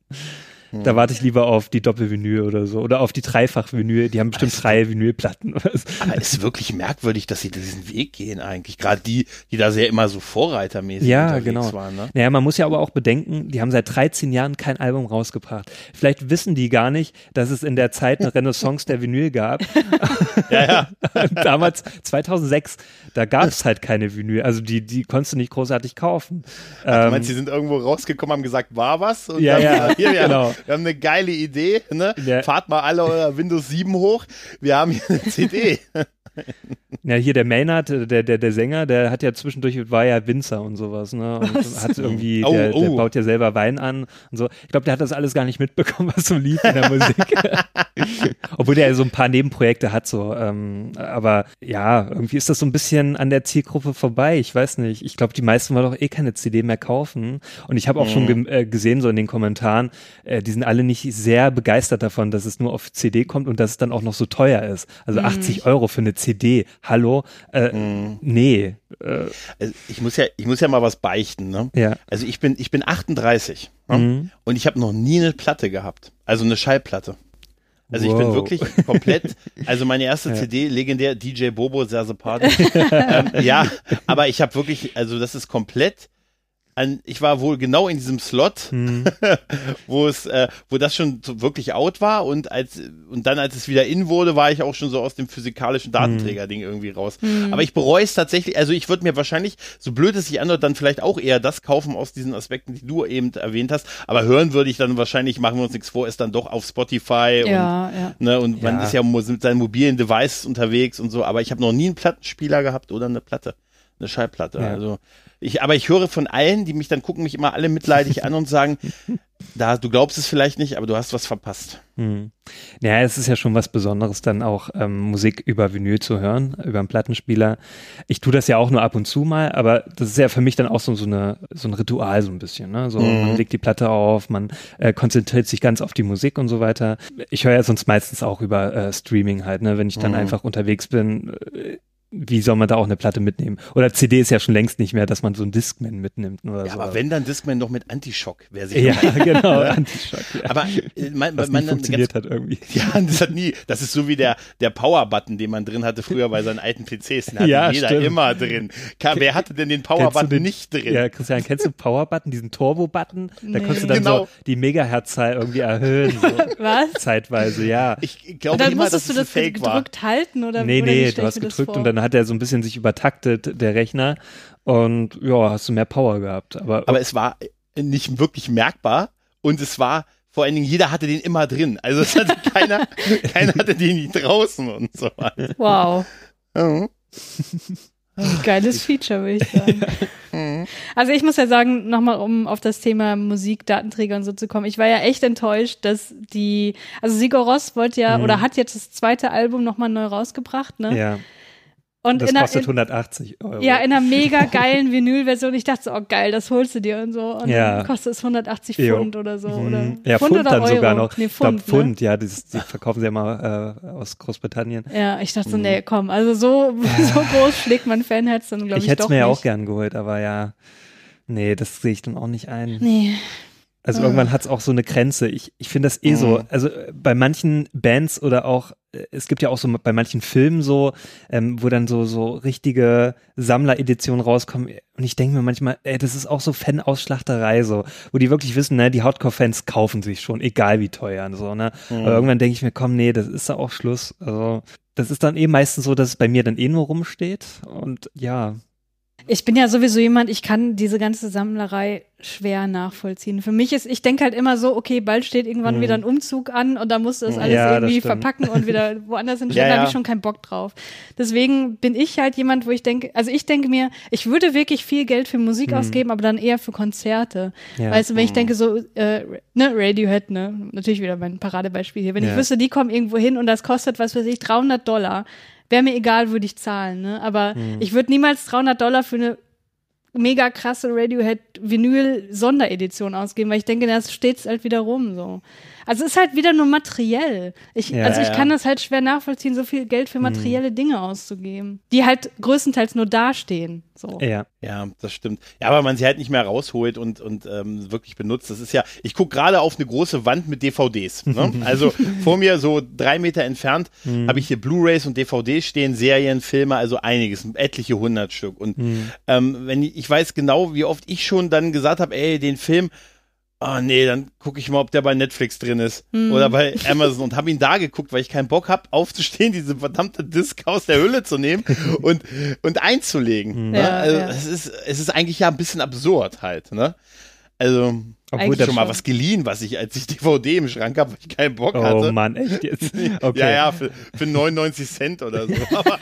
Hm. Da warte ich lieber auf die Doppelvinyl oder so oder auf die Dreifach-Vinyl. Die haben bestimmt Also- drei Vinylplatten. Aber es ist wirklich merkwürdig, dass sie diesen Weg gehen eigentlich. Gerade die, die da sehr immer so vorreitermäßig Ja, genau. waren. Ne? Naja, man muss ja aber auch bedenken, die haben seit 13 Jahren kein Album rausgebracht. Vielleicht wissen die gar nicht, dass es in der Zeit eine Renaissance der Vinyl gab. Ja, ja. Damals, 2006, da gab es halt keine Vinyl. Also die, die konntest du nicht großartig kaufen. Du Ähm, meinst, sie sind irgendwo rausgekommen, haben gesagt, war was? Und Ja, ja, hier, wir, genau. Wir haben eine geile Idee. Ne? Ja. Fahrt mal alle euer Windows 7 hoch. Wir haben hier eine CD. Ja, hier der Maynard, äh, der, der, der Sänger, der hat ja zwischendurch, war ja Winzer und sowas, ne? Und hat irgendwie, Oh, der, der oh. baut ja selber Wein an und so. Ich glaube, der hat das alles gar nicht mitbekommen, was so lief in der Musik. Obwohl der ja so ein paar Nebenprojekte hat, so. Ähm, aber ja, irgendwie ist das so ein bisschen an der Zielgruppe vorbei. Ich weiß nicht. Ich glaube, die meisten wollen doch eh keine CD mehr kaufen. Und ich habe auch schon Mhm. ge äh, gesehen, so in den Kommentaren, äh, die sind alle nicht sehr begeistert davon, dass es nur auf CD kommt und dass es dann auch noch so teuer ist. Also 80 Euro für eine CD. Hallo? Äh, Mhm. Nee. Äh, Also ich muss ja, ich muss ja mal was beichten. Ne? ja. Also ich bin, ich bin 38 ne? Mhm. und ich habe noch nie eine Platte gehabt. Also eine Schallplatte. Also ich bin Wow. wirklich komplett, also meine erste Ja. CD, legendär, DJ Bobo, Serse Party. ähm, ja, aber ich habe wirklich, also das ist komplett, an, ich war wohl genau in diesem Slot, Mhm. wo es, äh, wo das schon so wirklich out war und als und dann als es wieder in wurde, war ich auch schon so aus dem physikalischen Datenträger-Ding irgendwie raus. Aber ich bereue es tatsächlich, also ich würde mir wahrscheinlich, so blöd es sich anhört, dann vielleicht auch eher das kaufen aus diesen Aspekten, die du eben erwähnt hast. Aber hören würde ich dann wahrscheinlich, machen wir uns nichts vor, ist dann doch auf Spotify und Ja, ja. Ne, und man Ja. ist ja mit seinen mobilen Devices unterwegs und so, aber ich habe noch nie einen Plattenspieler gehabt oder eine Platte, eine Schallplatte. Ja. Also ich, aber ich höre von allen, die mich dann gucken, mich immer alle mitleidig an und sagen, da, du glaubst es vielleicht nicht, aber du hast was verpasst. Hm. Ja, es ist ja schon was Besonderes, dann auch ähm, Musik über Vinyl zu hören, über einen Plattenspieler. Ich tue das ja auch nur ab und zu mal, aber das ist ja für mich dann auch so, so, eine, so ein Ritual so ein bisschen. Ne? So, Mhm. Man legt die Platte auf, man äh, konzentriert sich ganz auf die Musik und so weiter. Ich höre ja sonst meistens auch über äh, Streaming halt, ne? wenn ich dann Mhm. einfach unterwegs bin. Äh, wie soll man da auch eine Platte mitnehmen? Oder CD ist ja schon längst nicht mehr, dass man so einen Discman mitnimmt oder Ja, so. aber wenn dann Discman noch mit Antischock, wer sich Ja, genau, Antischock. Ja. Aber äh, man, was man, nie man funktioniert hat irgendwie. Ja, das hat nie. Das ist so wie der, der Power-Button, den man drin hatte früher bei seinen alten PCs. Den hatte Ja, jeder stimmt. immer drin. Ka- Wer hatte denn den Power-Button nicht drin? Ja, Christian, kennst du Power-Button, diesen Turbo-Button? Da Nee. konntest du dann Genau. so die Megahertzzahl irgendwie erhöhen, so Was? zeitweise, ja. Ich glaube Und dann immer, dass es du ein das Fake war. gedrückt halten oder Nee, oder nee, du hast gedrückt und dann hat er so ein bisschen sich übertaktet, der Rechner. Und ja, hast du mehr Power gehabt. Aber, Aber es war nicht wirklich merkbar und es war vor allen Dingen, jeder hatte den immer drin. Also es hatte keiner, keiner hatte den nicht draußen und so weiter. Wow. Mhm. Geiles Feature, würde ich sagen. Mhm. Also ich muss ja sagen, nochmal um auf das Thema Musik, Datenträger und so zu kommen. Ich war ja echt enttäuscht, dass die, also Sigur Ross wollte ja Mhm. oder hat jetzt das zweite Album nochmal neu rausgebracht, ne? ja. Und das einer, kostet in, 180 Euro. ja, in einer mega geilen Vinylversion. Ich dachte so, oh geil, das holst du dir und so. Und Ja. dann kostet es 180 Jo. Pfund oder so. Mhm. Oder ja, Pfund, oder dann Euro. sogar noch. Nee, ich glaub, Pfund, Pfund ne? ja, das, die verkaufen sie ja mal äh, aus Großbritannien. Ja, ich dachte so, nee, komm, also so, so groß schlägt mein Fanherz dann, glaube ich, ich hätte es mir ja auch gern geholt, aber ja, nee, das sehe ich dann auch nicht ein. Nee. Also Ah. irgendwann hat es auch so eine Grenze. Ich, ich finde das eh so. Mhm. Also äh, bei manchen Bands oder auch, äh, es gibt ja auch so bei manchen Filmen so, ähm, wo dann so, so richtige Sammlereditionen rauskommen. Und ich denke mir manchmal, ey, das ist auch so Fan-Ausschlachterei, so, wo die wirklich wissen, ne, die Hardcore-Fans kaufen sich schon, egal wie teuer und so, ne. Mhm. Aber irgendwann denke ich mir, komm, nee, das ist ja auch Schluss. Also, das ist dann eh meistens so, dass es bei mir dann eh nur rumsteht. Und ja, Ich bin ja sowieso jemand, ich kann diese ganze Sammlerei schwer nachvollziehen. Für mich ist, ich denke halt immer so, okay, bald steht irgendwann Mhm. wieder ein Umzug an und da musst du das alles Ja, das irgendwie stimmt. verpacken und wieder woanders hinstellen, Ja, da habe ja. ich schon keinen Bock drauf. Deswegen bin ich halt jemand, wo ich denke, also ich denke mir, ich würde wirklich viel Geld für Musik ausgeben, aber dann eher für Konzerte. Mhm. Ja. Weißt du, wenn ich denke so, äh, ne, Radiohead, ne, natürlich wieder mein Paradebeispiel hier, wenn Ja. ich wüsste, die kommen irgendwo hin und das kostet, was weiß ich, 300 Dollar, wäre mir egal, würde ich zahlen, ne, aber Mhm. ich würde niemals 300 Dollar für eine mega krasse Radiohead Vinyl Sonderedition ausgeben, weil ich denke, das steht halt wieder rum so. Also es ist halt wieder nur materiell. Ich, Ja, also ich ja. kann das halt schwer nachvollziehen, so viel Geld für materielle Dinge auszugeben, die halt größtenteils nur dastehen. So. ja. Ja, das stimmt. Ja, aber man sie halt nicht mehr rausholt und, und ähm, wirklich benutzt. Das ist ja, ich gucke gerade auf eine große Wand mit DVDs. Ne? Also vor mir, so drei Meter entfernt, habe ich hier Blu-Rays und DVDs stehen, Serien, Filme, also einiges, etliche hundert Stück. Und ähm, wenn ich, ich weiß genau, wie oft ich schon dann gesagt habe, ey, den Film, oh nee, dann gucke ich mal, ob der bei Netflix drin ist oder bei Amazon und habe ihn da geguckt, weil ich keinen Bock habe, aufzustehen, diese verdammte Disc aus der Hülle zu nehmen und, und einzulegen. Ne? Ja, also ja. es ist, es ist eigentlich ja ein bisschen absurd halt, ne? Also, Obwohl das schon mal was geliehen, was ich, als ich DVD im Schrank habe, weil ich keinen Bock Oh hatte. Mann, echt jetzt? Okay. Ja, ja, für, für 99 Cent oder so. Aber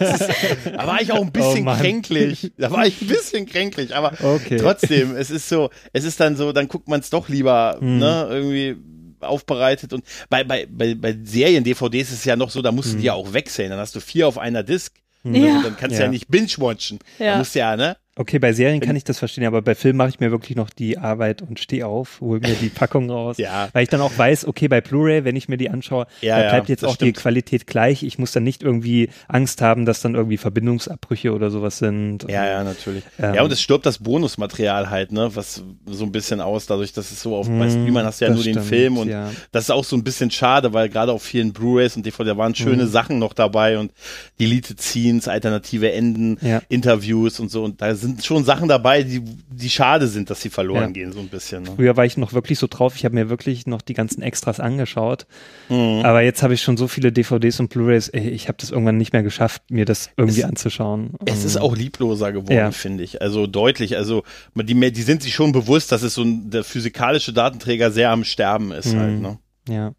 ist, da war ich auch ein bisschen Oh kränklich. Da war ich ein bisschen kränklich, aber Okay. trotzdem, es ist so, es ist dann so, dann guckt man es doch lieber, Hm. ne, irgendwie aufbereitet und bei, bei, bei, bei Serien, DVDs ist es ja noch so, da musst Hm. du die ja auch wechseln, dann hast du vier auf einer Disc. Ja. Dann kannst du ja Ja. nicht binge-watchen. Ja. Da musst du ja, ne? Okay, bei Serien kann ich das verstehen, aber bei Filmen mache ich mir wirklich noch die Arbeit und stehe auf, hole mir die Packung raus. Ja. Weil ich dann auch weiß, okay, bei Blu-ray, wenn ich mir die anschaue, Ja, da ja, bleibt jetzt auch die stimmt. Qualität gleich. Ich muss dann nicht irgendwie Angst haben, dass dann irgendwie Verbindungsabbrüche oder sowas sind. Ja, ja, natürlich. Ähm. ja, und es stirbt das Bonusmaterial halt, ne, was so ein bisschen aus, dadurch, dass es so auf, bei Hm, Streamern hast du ja nur den stimmt, Film und das ist auch so ein bisschen schade, weil gerade auf vielen Blu-Rays und DVD, da waren schöne Sachen noch dabei und Deleted Scenes, alternative Enden. Interviews und so und da sind schon Sachen dabei, die, die schade sind, dass sie verloren Ja. gehen, so ein bisschen. Ne? Früher war ich noch wirklich so drauf, ich habe mir wirklich noch die ganzen Extras angeschaut. Mhm. Aber jetzt habe ich schon so viele DVDs und Blu-rays, ich habe das irgendwann nicht mehr geschafft, mir das irgendwie Es- anzuschauen. Es ist auch liebloser geworden, Ja. finde ich. Also deutlich. Also die, die sind sich schon bewusst, dass es so ein, der physikalische Datenträger sehr am Sterben ist Mhm. halt. Ne? Ja.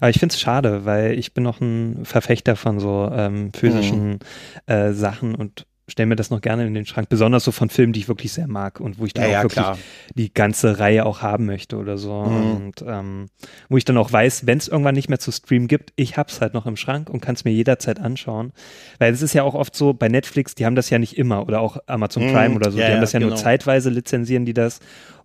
Aber ich finde es schade, weil ich bin noch ein Verfechter von so ähm, physischen Mhm. äh, Sachen und stelle mir das noch gerne in den Schrank, besonders so von Filmen, die ich wirklich sehr mag und wo ich dann Ja, auch ja, wirklich klar. die ganze Reihe auch haben möchte oder so. Mhm. Und ähm, wo ich dann auch weiß, wenn es irgendwann nicht mehr zu streamen gibt, ich hab's halt noch im Schrank und kann es mir jederzeit anschauen. Weil es ist ja auch oft so, bei Netflix, die haben das ja nicht immer oder auch Amazon Mhm. Prime oder so, Ja, die haben das ja nur genau. zeitweise lizenzieren die das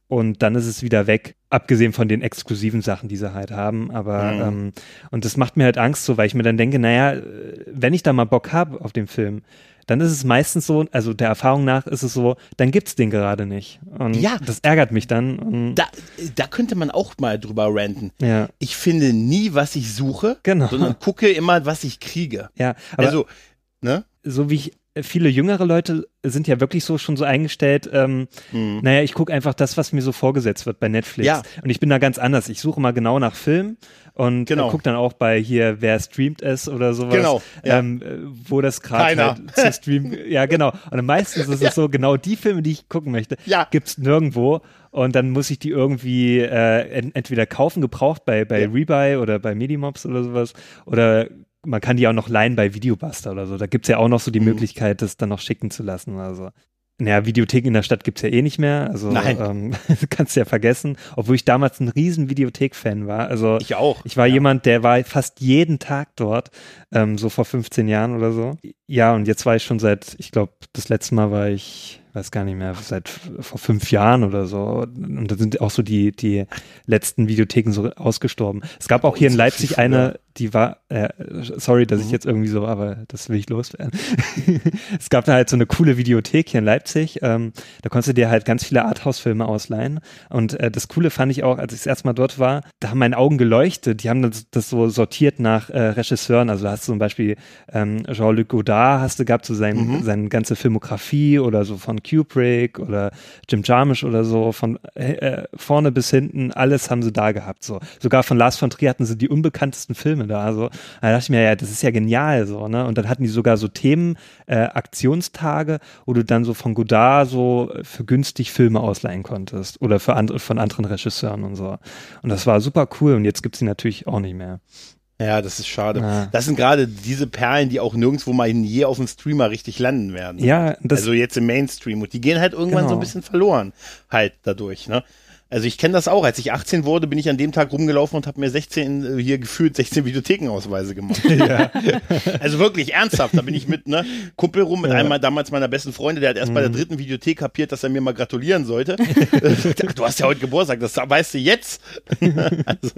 und dann ist es wieder weg, abgesehen von den exklusiven Sachen, die sie halt haben. Aber Mhm. ähm, und das macht mir halt Angst so, weil ich mir dann denke, naja, wenn ich da mal Bock habe auf den Film, dann ist es meistens so, also der Erfahrung nach ist es so, dann gibt's den gerade nicht. Und Ja. das ärgert mich dann. Da, da könnte man auch mal drüber ranten. ja, Ich finde nie, was ich suche, Genau. sondern gucke immer, was ich kriege. ja. Aber also, ne? so wie ich, viele jüngere Leute sind ja wirklich so schon so eingestellt, ähm, Hm. naja, ich gucke einfach das, was mir so vorgesetzt wird bei Netflix. Ja. Und ich bin da ganz anders. Ich suche mal genau nach Film und Genau. äh, gucke dann auch bei hier, wer streamt es oder sowas. Genau, ja. Ähm, äh, wo das gerade halt zu streamen. ja, genau. Und meistens ist es so, genau die Filme, die ich gucken möchte, Ja. gibt's nirgendwo. Und dann muss ich die irgendwie äh, ent entweder kaufen, gebraucht bei, bei Ja. Rebuy oder bei Medimobs oder sowas. Oder man kann die auch noch leihen bei Videobuster oder so. Da gibt's ja auch noch so die Mhm. Möglichkeit, das dann noch schicken zu lassen. Also naja, Videotheken in der Stadt gibt's ja eh nicht mehr. Also Nein. Ähm, kannst du ja vergessen. Obwohl ich damals ein riesen Videothek-Fan war. Also Ich auch. ich war Ja. jemand, der war fast jeden Tag dort, ähm, so vor 15 Jahren oder so. Ja, und jetzt war ich schon seit, ich glaube, das letzte Mal war ich, weiß gar nicht mehr, seit vor fünf Jahren oder so. Und da sind auch so die, die letzten Videotheken so ausgestorben. Es gab auch hier in Leipzig eine, die war, äh, sorry, dass ich Mhm. jetzt irgendwie so, aber das will ich loswerden. es gab da halt so eine coole Videothek hier in Leipzig. Ähm, da konntest du dir halt ganz viele Arthouse-Filme ausleihen. Und äh, das Coole fand ich auch, als ich das erste Mal dort war, da haben meine Augen geleuchtet. Die haben das, das so sortiert nach äh, Regisseuren. Also da hast du zum Beispiel ähm, Jean-Luc Godard hast du gehabt, so sein, Mhm. seine ganze Filmografie oder so von Kubrick oder Jim Jarmusch oder so, von äh, vorne bis hinten, alles haben sie da gehabt. So. Sogar von Lars von Trier hatten sie die unbekanntesten Filme da. So. Da dachte ich mir, ja, das ist ja genial so, ne? Und dann hatten die sogar so Themen, äh, Aktionstage, wo du dann so von Godard so für günstig Filme ausleihen konntest oder für andere, von anderen Regisseuren und so. Und das war super cool und jetzt gibt's die natürlich auch nicht mehr. Ja, das ist schade. Ja. Das sind gerade diese Perlen, die auch nirgendwo mal je auf dem Streamer richtig landen werden. Ja, das, also jetzt im Mainstream. Und die gehen halt irgendwann Genau. so ein bisschen verloren. Halt dadurch, ne? Also ich kenne das auch. Als ich 18 wurde, bin ich an dem Tag rumgelaufen und habe mir 16, äh, hier gefühlt 16 Videothekenausweise gemacht. Also wirklich ernsthaft. Da bin ich mit, ne, Kumpel rum, mit Ja. einem damals meiner besten Freunde, der hat erst bei der dritten Videothek kapiert, dass er mir mal gratulieren sollte. Ach, du hast ja heute Geburtstag, das weißt du jetzt. also,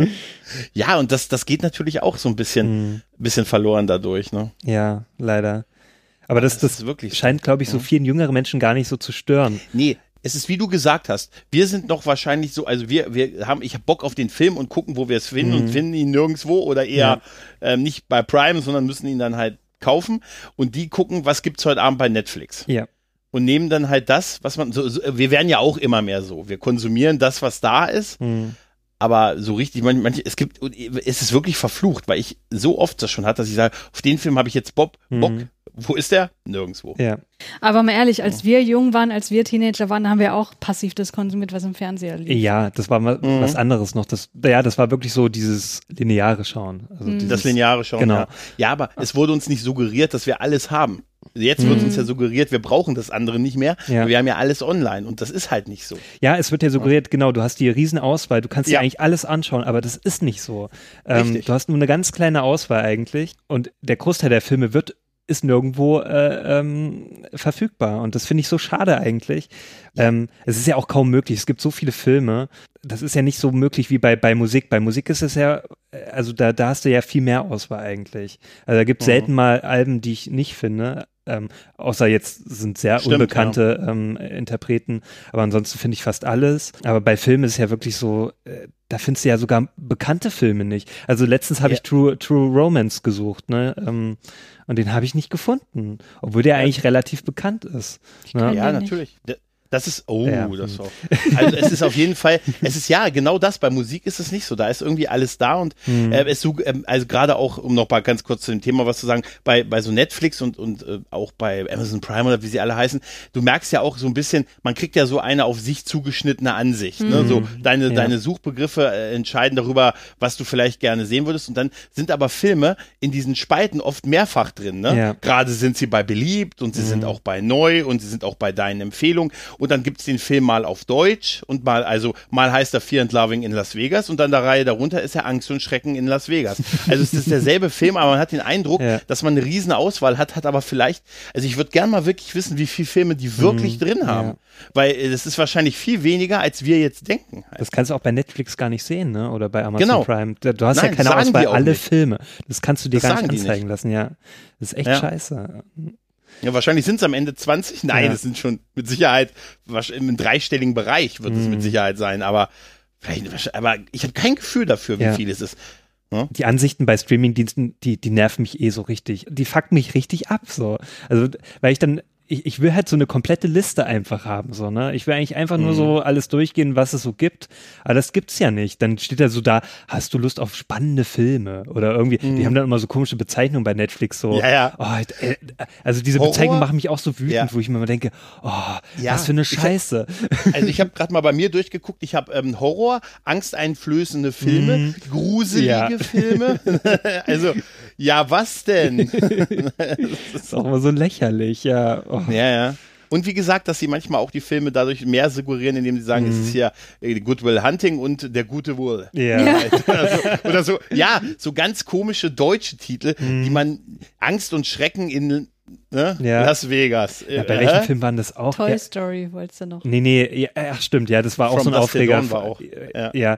ja, und das, das geht natürlich auch so ein bisschen, bisschen verloren dadurch, ne? ja, leider. Aber das, Das das, ist wirklich so. scheint, glaube ich, so vielen jüngeren Menschen gar nicht so zu stören. Nee, es ist wie du gesagt hast. Wir sind noch wahrscheinlich so, also wir, wir haben, ich habe Bock auf den Film und gucken, wo wir es finden und finden ihn nirgendwo oder eher ähm, nicht bei Prime, sondern müssen ihn dann halt kaufen und die gucken, was gibt's heute Abend bei Netflix Ja. und nehmen dann halt das, was man so, so wir werden ja auch immer mehr so. Wir konsumieren das, was da ist, Hm. Aber so richtig, man, manche, es gibt, es ist wirklich verflucht, weil ich so oft das schon hatte, dass ich sage, auf den Film habe ich jetzt Bob, Bock. Mhm. Wo ist der? Nirgendwo. Ja. Aber mal ehrlich, als wir jung waren, als wir Teenager waren, haben wir auch passiv das konsumiert, was im Fernseher lief. Ja, das war mal Mhm. was anderes noch. Das, ja, das war wirklich so dieses lineare Schauen. Also dieses, Das lineare Schauen. Genau. Ja. ja, aber es wurde uns nicht suggeriert, dass wir alles haben. Jetzt wird uns ja suggeriert, wir brauchen das andere nicht mehr. Ja. Wir haben ja alles online und das ist halt nicht so. Ja, es wird ja suggeriert, genau, du hast die Riesenauswahl, du kannst Ja. dir eigentlich alles anschauen, aber das ist nicht so. Ähm, du hast nur eine ganz kleine Auswahl eigentlich und der Großteil der Filme wird ist nirgendwo äh, ähm, verfügbar und das finde ich so schade eigentlich. Ähm, es ist ja auch kaum möglich. Es gibt so viele Filme. Das ist ja nicht so möglich wie bei, bei Musik. Bei Musik ist es ja, äh, also da, da hast du ja viel mehr Auswahl eigentlich. Also da gibt es Mhm. selten mal Alben, die ich nicht finde. Ähm, außer jetzt sind sehr Stimmt, unbekannte ähm, Interpreten, aber ansonsten finde ich fast alles. Aber bei Filmen ist es ja wirklich so, äh, da findest du ja sogar bekannte Filme nicht. Also letztens habe Ja. ich True, True Romance gesucht, ne? Ähm, und den habe ich nicht gefunden, obwohl der eigentlich relativ bekannt ist. Ne? Ja, natürlich. Das ist, oh, Ja. das auch. Also es ist auf jeden Fall, es ist ja genau das. Bei Musik ist es nicht so. Da ist irgendwie alles da und Hm. äh, es so, ähm, also gerade auch, um noch mal ganz kurz zu dem Thema was zu sagen, bei, bei so Netflix und, und äh, auch bei Amazon Prime oder wie sie alle heißen, du merkst ja auch so ein bisschen, man kriegt ja so eine auf sich zugeschnittene Ansicht. Ne? So deine, Ja. deine Suchbegriffe äh, entscheiden darüber, was du vielleicht gerne sehen würdest. Und dann sind aber Filme in diesen Spalten oft mehrfach drin. Ne? Ja. Gerade sind sie bei beliebt und sie sind auch bei neu und sie sind auch bei deinen Empfehlungen. Und dann gibt's den Film mal auf Deutsch und mal, also mal heißt er Fear and Loving in Las Vegas und dann der Reihe darunter ist er Angst und Schrecken in Las Vegas. Also es ist derselbe Film, aber man hat den Eindruck, Ja. dass man eine riesen Auswahl hat, hat aber vielleicht, also ich würde gern mal wirklich wissen, wie viele Filme die wirklich drin haben. ja. Weil äh, das ist wahrscheinlich viel weniger, als wir jetzt denken. Das kannst du auch bei Netflix gar nicht sehen, ne? Oder bei Amazon Genau. Prime. Du hast Nein, ja keine Auswahl, alle nicht. Filme. Das kannst du dir Das gar nicht anzeigen lassen, ja. Das ist echt Ja. scheiße. Ja, wahrscheinlich sind es am Ende 20. Nein, Ja. es sind schon mit Sicherheit im dreistelligen Bereich wird es Mhm. mit Sicherheit sein, aber vielleicht, aber ich habe kein Gefühl dafür, wie Ja. viel es ist. Die Ansichten bei Streamingdiensten, die, die nerven mich eh so richtig. Die fucken mich richtig ab, so. Also, weil ich dann, ich, ich will halt so eine komplette Liste einfach haben, so, ne? Ich will eigentlich einfach nur Mhm. so alles durchgehen, was es so gibt. Aber das gibt's ja nicht. Dann steht da so da, hast du Lust auf spannende Filme? Oder irgendwie, die haben dann immer so komische Bezeichnungen bei Netflix, so. Mhm. Ja, ja. Oh, äh, also diese Horror? Bezeichnungen machen mich auch so wütend, Ja. wo ich mir immer denke, oh, Ja, was für eine ich hab- Scheiße. Also ich habe gerade mal bei mir durchgeguckt, ich habe ähm, Horror, angsteinflößende Filme, Mhm. gruselige Ja. Filme. also, ja, was denn? Das ist auch immer so lächerlich, ja. Oh. ja, ja. Und wie gesagt, dass sie manchmal auch die Filme dadurch mehr suggerieren, indem sie sagen, Mhm. es ist ja äh, Goodwill Hunting und der gute Wohl. Ja. oder, so, oder so, ja, so ganz komische deutsche Titel, Mhm. die man Angst und Schrecken in ne, Ja. Las Vegas. ja bei Äh, welchem? Film waren das auch? Toy Ja. Story wolltest du noch. Nee, nee, ja, ach stimmt, ja, das war auch From so ein Till Aufreger. Dawn war auch, ja.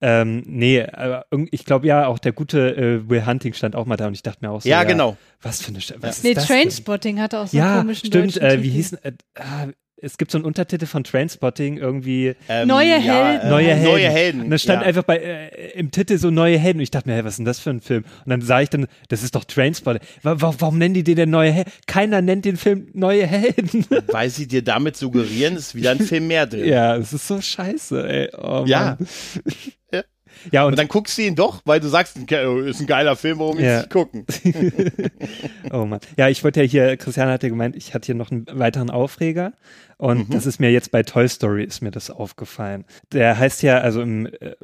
Ja. Ähm, nee, aber ich glaube ja, auch der gute äh, Will Hunting stand auch mal da und ich dachte mir auch so, Ja, genau. Was für eine Sch was Nee, ist das denn? Trainspotting hatte auch so einen Ja, komischen stimmt, äh, wie hieß äh, ah, es gibt so einen Untertitel von Trainspotting irgendwie Ähm, Neue ja, Helden. äh, Neue Helden. Neue Helden. Und da stand ja. einfach bei äh, im Titel so neue Helden und ich dachte mir, hey, was ist denn das für ein Film? Und dann sah ich dann, das ist doch Trainspotting. Wa wa warum nennen die den denn neue Helden? Keiner nennt den Film neue Helden. Weil sie dir damit suggerieren, es ist wieder ein Film mehr drin. ja, es ist so scheiße, ey. Oh, Ja. Mann. Ja. Ja, und Und dann guckst du ihn doch, weil du sagst, "Okay, ist ein geiler Film, warum Ja. nicht gucken? Oh Mann. Ja, ich wollte ja hier, Christian hatte gemeint, ich hatte hier noch einen weiteren Aufreger. Und Mhm. das ist mir jetzt bei Toy Story ist mir das aufgefallen. Der heißt ja, also im äh,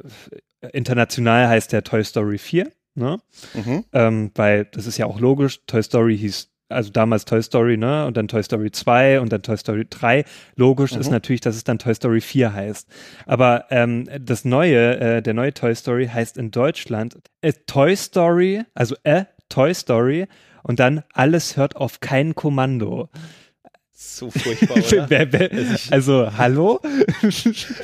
international heißt der Toy Story 4, ne? Mhm. Ähm, weil das ist ja auch logisch, Toy Story hieß, also damals Toy Story, ne? Und dann Toy Story 2 und dann Toy Story 3. Logisch ist Mhm. natürlich, dass es dann Toy Story 4 heißt. Aber ähm, das neue, äh, der neue Toy Story heißt in Deutschland äh, Toy Story, also äh, Toy Story und dann alles hört auf kein Kommando. So furchtbar, wer- also, hallo?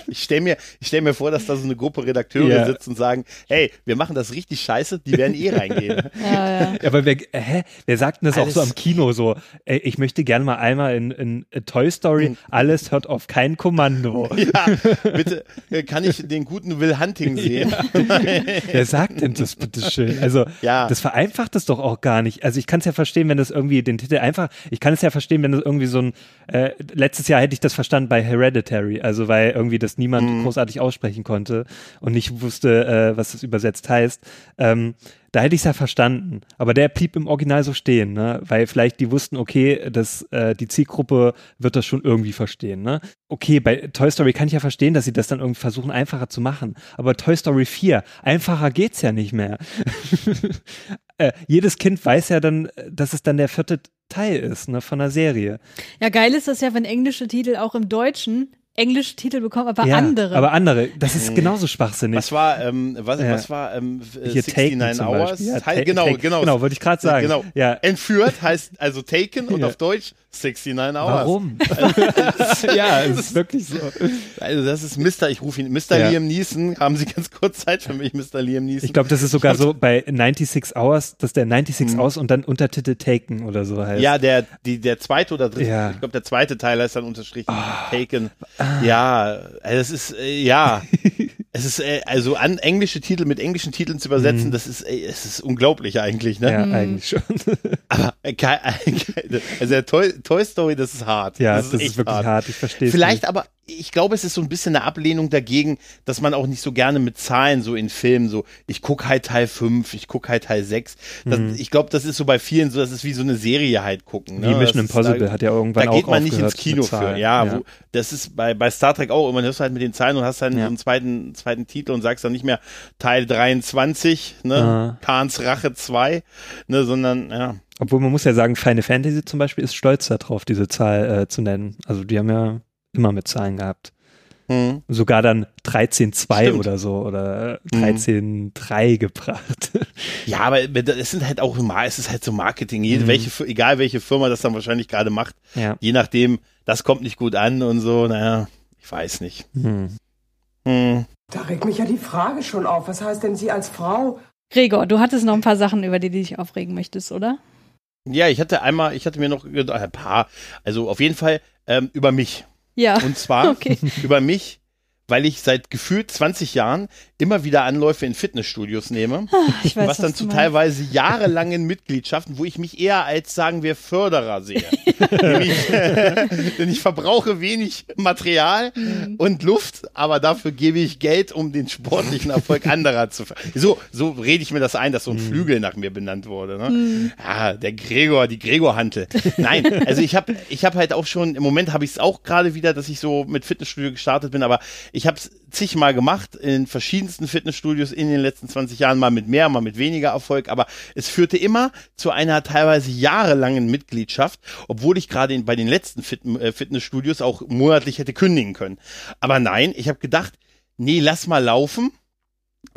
Ich stelle mir, ich stell mir vor, dass da so eine Gruppe Redakteure Ja. sitzt und sagen, hey, wir machen das richtig scheiße, die werden eh reingehen. Ja, ja. Aber wer, äh, hä? wer sagt denn das auch so Alles- am Kino so? Ey, ich möchte gerne mal einmal in, in, Toy Story, Hm. alles hört auf kein Kommando. ja, bitte, äh, kann ich den guten Will Hunting sehen? Wer sagt denn das bitte schön? Also, Ja. das vereinfacht es doch auch gar nicht. Also, ich kann es ja verstehen, wenn das irgendwie den Titel einfach, ich kann es ja verstehen, wenn das irgendwie so ein, äh, letztes Jahr hätte ich das verstanden bei Hereditary, also weil irgendwie das niemand Mhm. großartig aussprechen konnte und nicht wusste, äh, was das übersetzt heißt. Ähm, da hätte ich es ja verstanden. Aber der blieb im Original so stehen, ne? Weil vielleicht die wussten, okay, dass äh, die Zielgruppe wird das schon irgendwie verstehen, ne? Okay, bei Toy Story kann ich ja verstehen, dass sie das dann irgendwie versuchen, einfacher zu machen. Aber Toy Story 4, einfacher geht's ja nicht mehr. äh, jedes Kind weiß ja dann, dass es dann der vierte Teil ist, ne, von der Serie. ja, geil ist das ja, wenn englische Titel auch im Deutschen englische Titel bekommen, aber ja, andere. Aber andere, das ist genauso schwachsinnig. Was war, ähm, was, Ja. was war, ähm, äh, Hier 69 Taken Hours? Ja, Ta- genau, genau. Genau, wollte ich gerade sagen. Genau. Ja. Entführt heißt also Taken und Ja. auf Deutsch 69 Hours. Warum? ja, es ist wirklich so. Also das ist Mr. Ich rufe ihn, Mr. Ja. Liam Neeson. Haben Sie ganz kurz Zeit für mich, Mr. Liam Neeson? Ich glaube, das ist sogar so bei 96 Hours, dass der 96 Hours und dann Untertitel Taken oder so heißt. Mhm. ja, der, die, der zweite oder dritte, Ja. ich glaube, der zweite Teil heißt dann unterstrichen Taken. Ja, also es ist, äh, ja, es ist, äh, also an englische Titel mit englischen Titeln zu übersetzen, das ist, äh, es ist unglaublich eigentlich, ne? Ja, eigentlich schon. Aber, äh, also der Toy, Toy Story, das ist hart. ja, das ist, echt wirklich hart. Ich verstehe es. Vielleicht aber, ich glaube, es ist so ein bisschen eine Ablehnung dagegen, dass man auch nicht so gerne mit Zahlen so in Filmen so, ich gucke halt Teil 5, ich gucke halt Teil 6. Das, Ich glaube, das ist so bei vielen so, das ist wie so eine Serie halt gucken. Ne? Wie Mission Das ist- Impossible da, hat ja irgendwann Da geht auch man nicht ins Kino für. Ja, Ja. Wo, das ist bei, bei Star Trek auch, immer hörst du halt mit den Zahlen und hast dann Ja. so einen zweiten, zweiten Titel und sagst dann nicht mehr Teil 23, ne, Ah. Khans Rache 2, ne, sondern, ja. Obwohl man muss ja sagen, Final Fantasy zum Beispiel ist stolz darauf, diese Zahl äh, zu nennen. Also die haben ja immer mit Zahlen gehabt. Hm. Sogar dann 13.2 Stimmt. oder so oder äh, Mhm. 13.3 gebracht. Ja, aber es sind halt auch immer, es ist halt so Marketing. Jede, Mhm. welche, egal welche Firma das dann wahrscheinlich gerade macht, ja. je nachdem, das kommt nicht gut an und so, naja, ich weiß nicht. Hm. Hm. Da regt mich ja die Frage schon auf. Was heißt denn Sie als Frau? Gregor, du hattest noch ein paar Sachen, über die du dich aufregen möchtest, oder? Ja, ich hatte einmal, ich hatte mir noch ein paar, also auf jeden Fall ähm, über mich. Ja. Und zwar Okay. über mich, weil ich seit gefühlt 20 Jahren immer wieder Anläufe in Fitnessstudios nehme. Ich weiß, was dann du zu meinst. teilweise jahrelangen Mitgliedschaften, wo ich mich eher als, sagen wir, Förderer sehe. Nämlich, denn ich verbrauche wenig Material Mhm. und Luft, aber dafür gebe ich Geld, um den sportlichen Erfolg anderer zu ver So, so rede ich mir das ein, dass so ein Flügel nach mir benannt wurde. Ne? Mhm. Ah, der Gregor, die Gregor-Hantel. Nein, also ich habe ich hab halt auch schon, im Moment habe ich es auch gerade wieder, dass ich so mit Fitnessstudio gestartet bin, aber ich ich habe es zigmal gemacht in verschiedensten Fitnessstudios in den letzten 20 Jahren, mal mit mehr, mal mit weniger Erfolg, aber es führte immer zu einer teilweise jahrelangen Mitgliedschaft, obwohl ich gerade bei den letzten Fit äh, Fitnessstudios auch monatlich hätte kündigen können. Aber nein, ich habe gedacht, nee, lass mal laufen,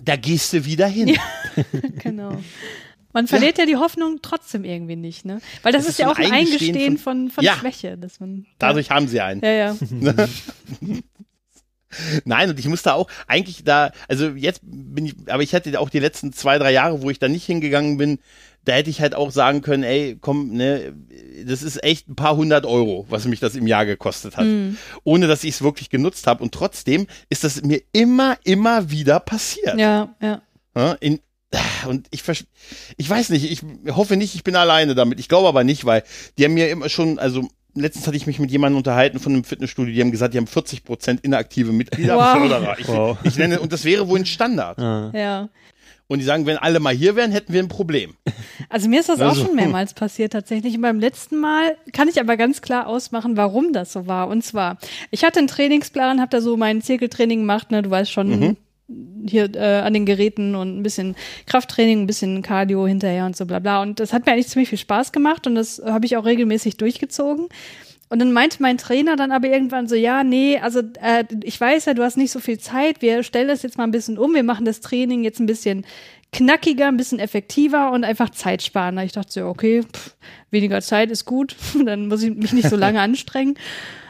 da gehst du wieder hin. Ja, genau. Man verliert ja. ja. die Hoffnung trotzdem irgendwie nicht, ne? Weil das, das ist, ist, ja auch ein Eingestehen, Eingestehen von, von, von ja. Schwäche. Dass man, Dadurch haben sie einen. Ja, ja. Nein, und ich musste auch eigentlich da, also jetzt bin ich, aber ich hatte auch die letzten zwei, drei Jahre, wo ich da nicht hingegangen bin, da hätte ich halt auch sagen können, ey, komm, ne, das ist echt ein paar hundert Euro, was mich das im Jahr gekostet hat. Mhm. Ohne dass ich es wirklich genutzt habe. Und trotzdem ist das mir immer, immer wieder passiert. Ja, ja. In, und ich, ich weiß nicht, ich hoffe nicht, ich bin alleine damit. Ich glaube aber nicht, weil die haben mir immer schon, also letztens hatte ich mich mit jemandem unterhalten von einem Fitnessstudio, die haben gesagt, die haben 40 Prozent inaktive Mitglieder. Wow. Ich, wow. ich nenne, und das wäre wohl ein Standard. Ah. Ja. Und die sagen, wenn alle mal hier wären, hätten wir ein Problem. Also mir ist das also. auch schon mehrmals passiert tatsächlich. Und beim letzten Mal kann ich aber ganz klar ausmachen, warum das so war. Und zwar, ich hatte einen Trainingsplan, habe da so mein Zirkeltraining gemacht, ne, du weißt schon, mhm hier äh, an den Geräten und ein bisschen Krafttraining, ein bisschen Cardio hinterher und so bla bla. Und das hat mir eigentlich ziemlich viel Spaß gemacht und das habe ich auch regelmäßig durchgezogen. Und dann meinte mein Trainer dann aber irgendwann so, ja, nee, also äh, ich weiß ja, du hast nicht so viel Zeit, wir stellen das jetzt mal ein bisschen um, wir machen das Training jetzt ein bisschen knackiger, ein bisschen effektiver und einfach Zeit sparen. Ich dachte so, okay, pff, weniger Zeit ist gut, dann muss ich mich nicht so lange anstrengen.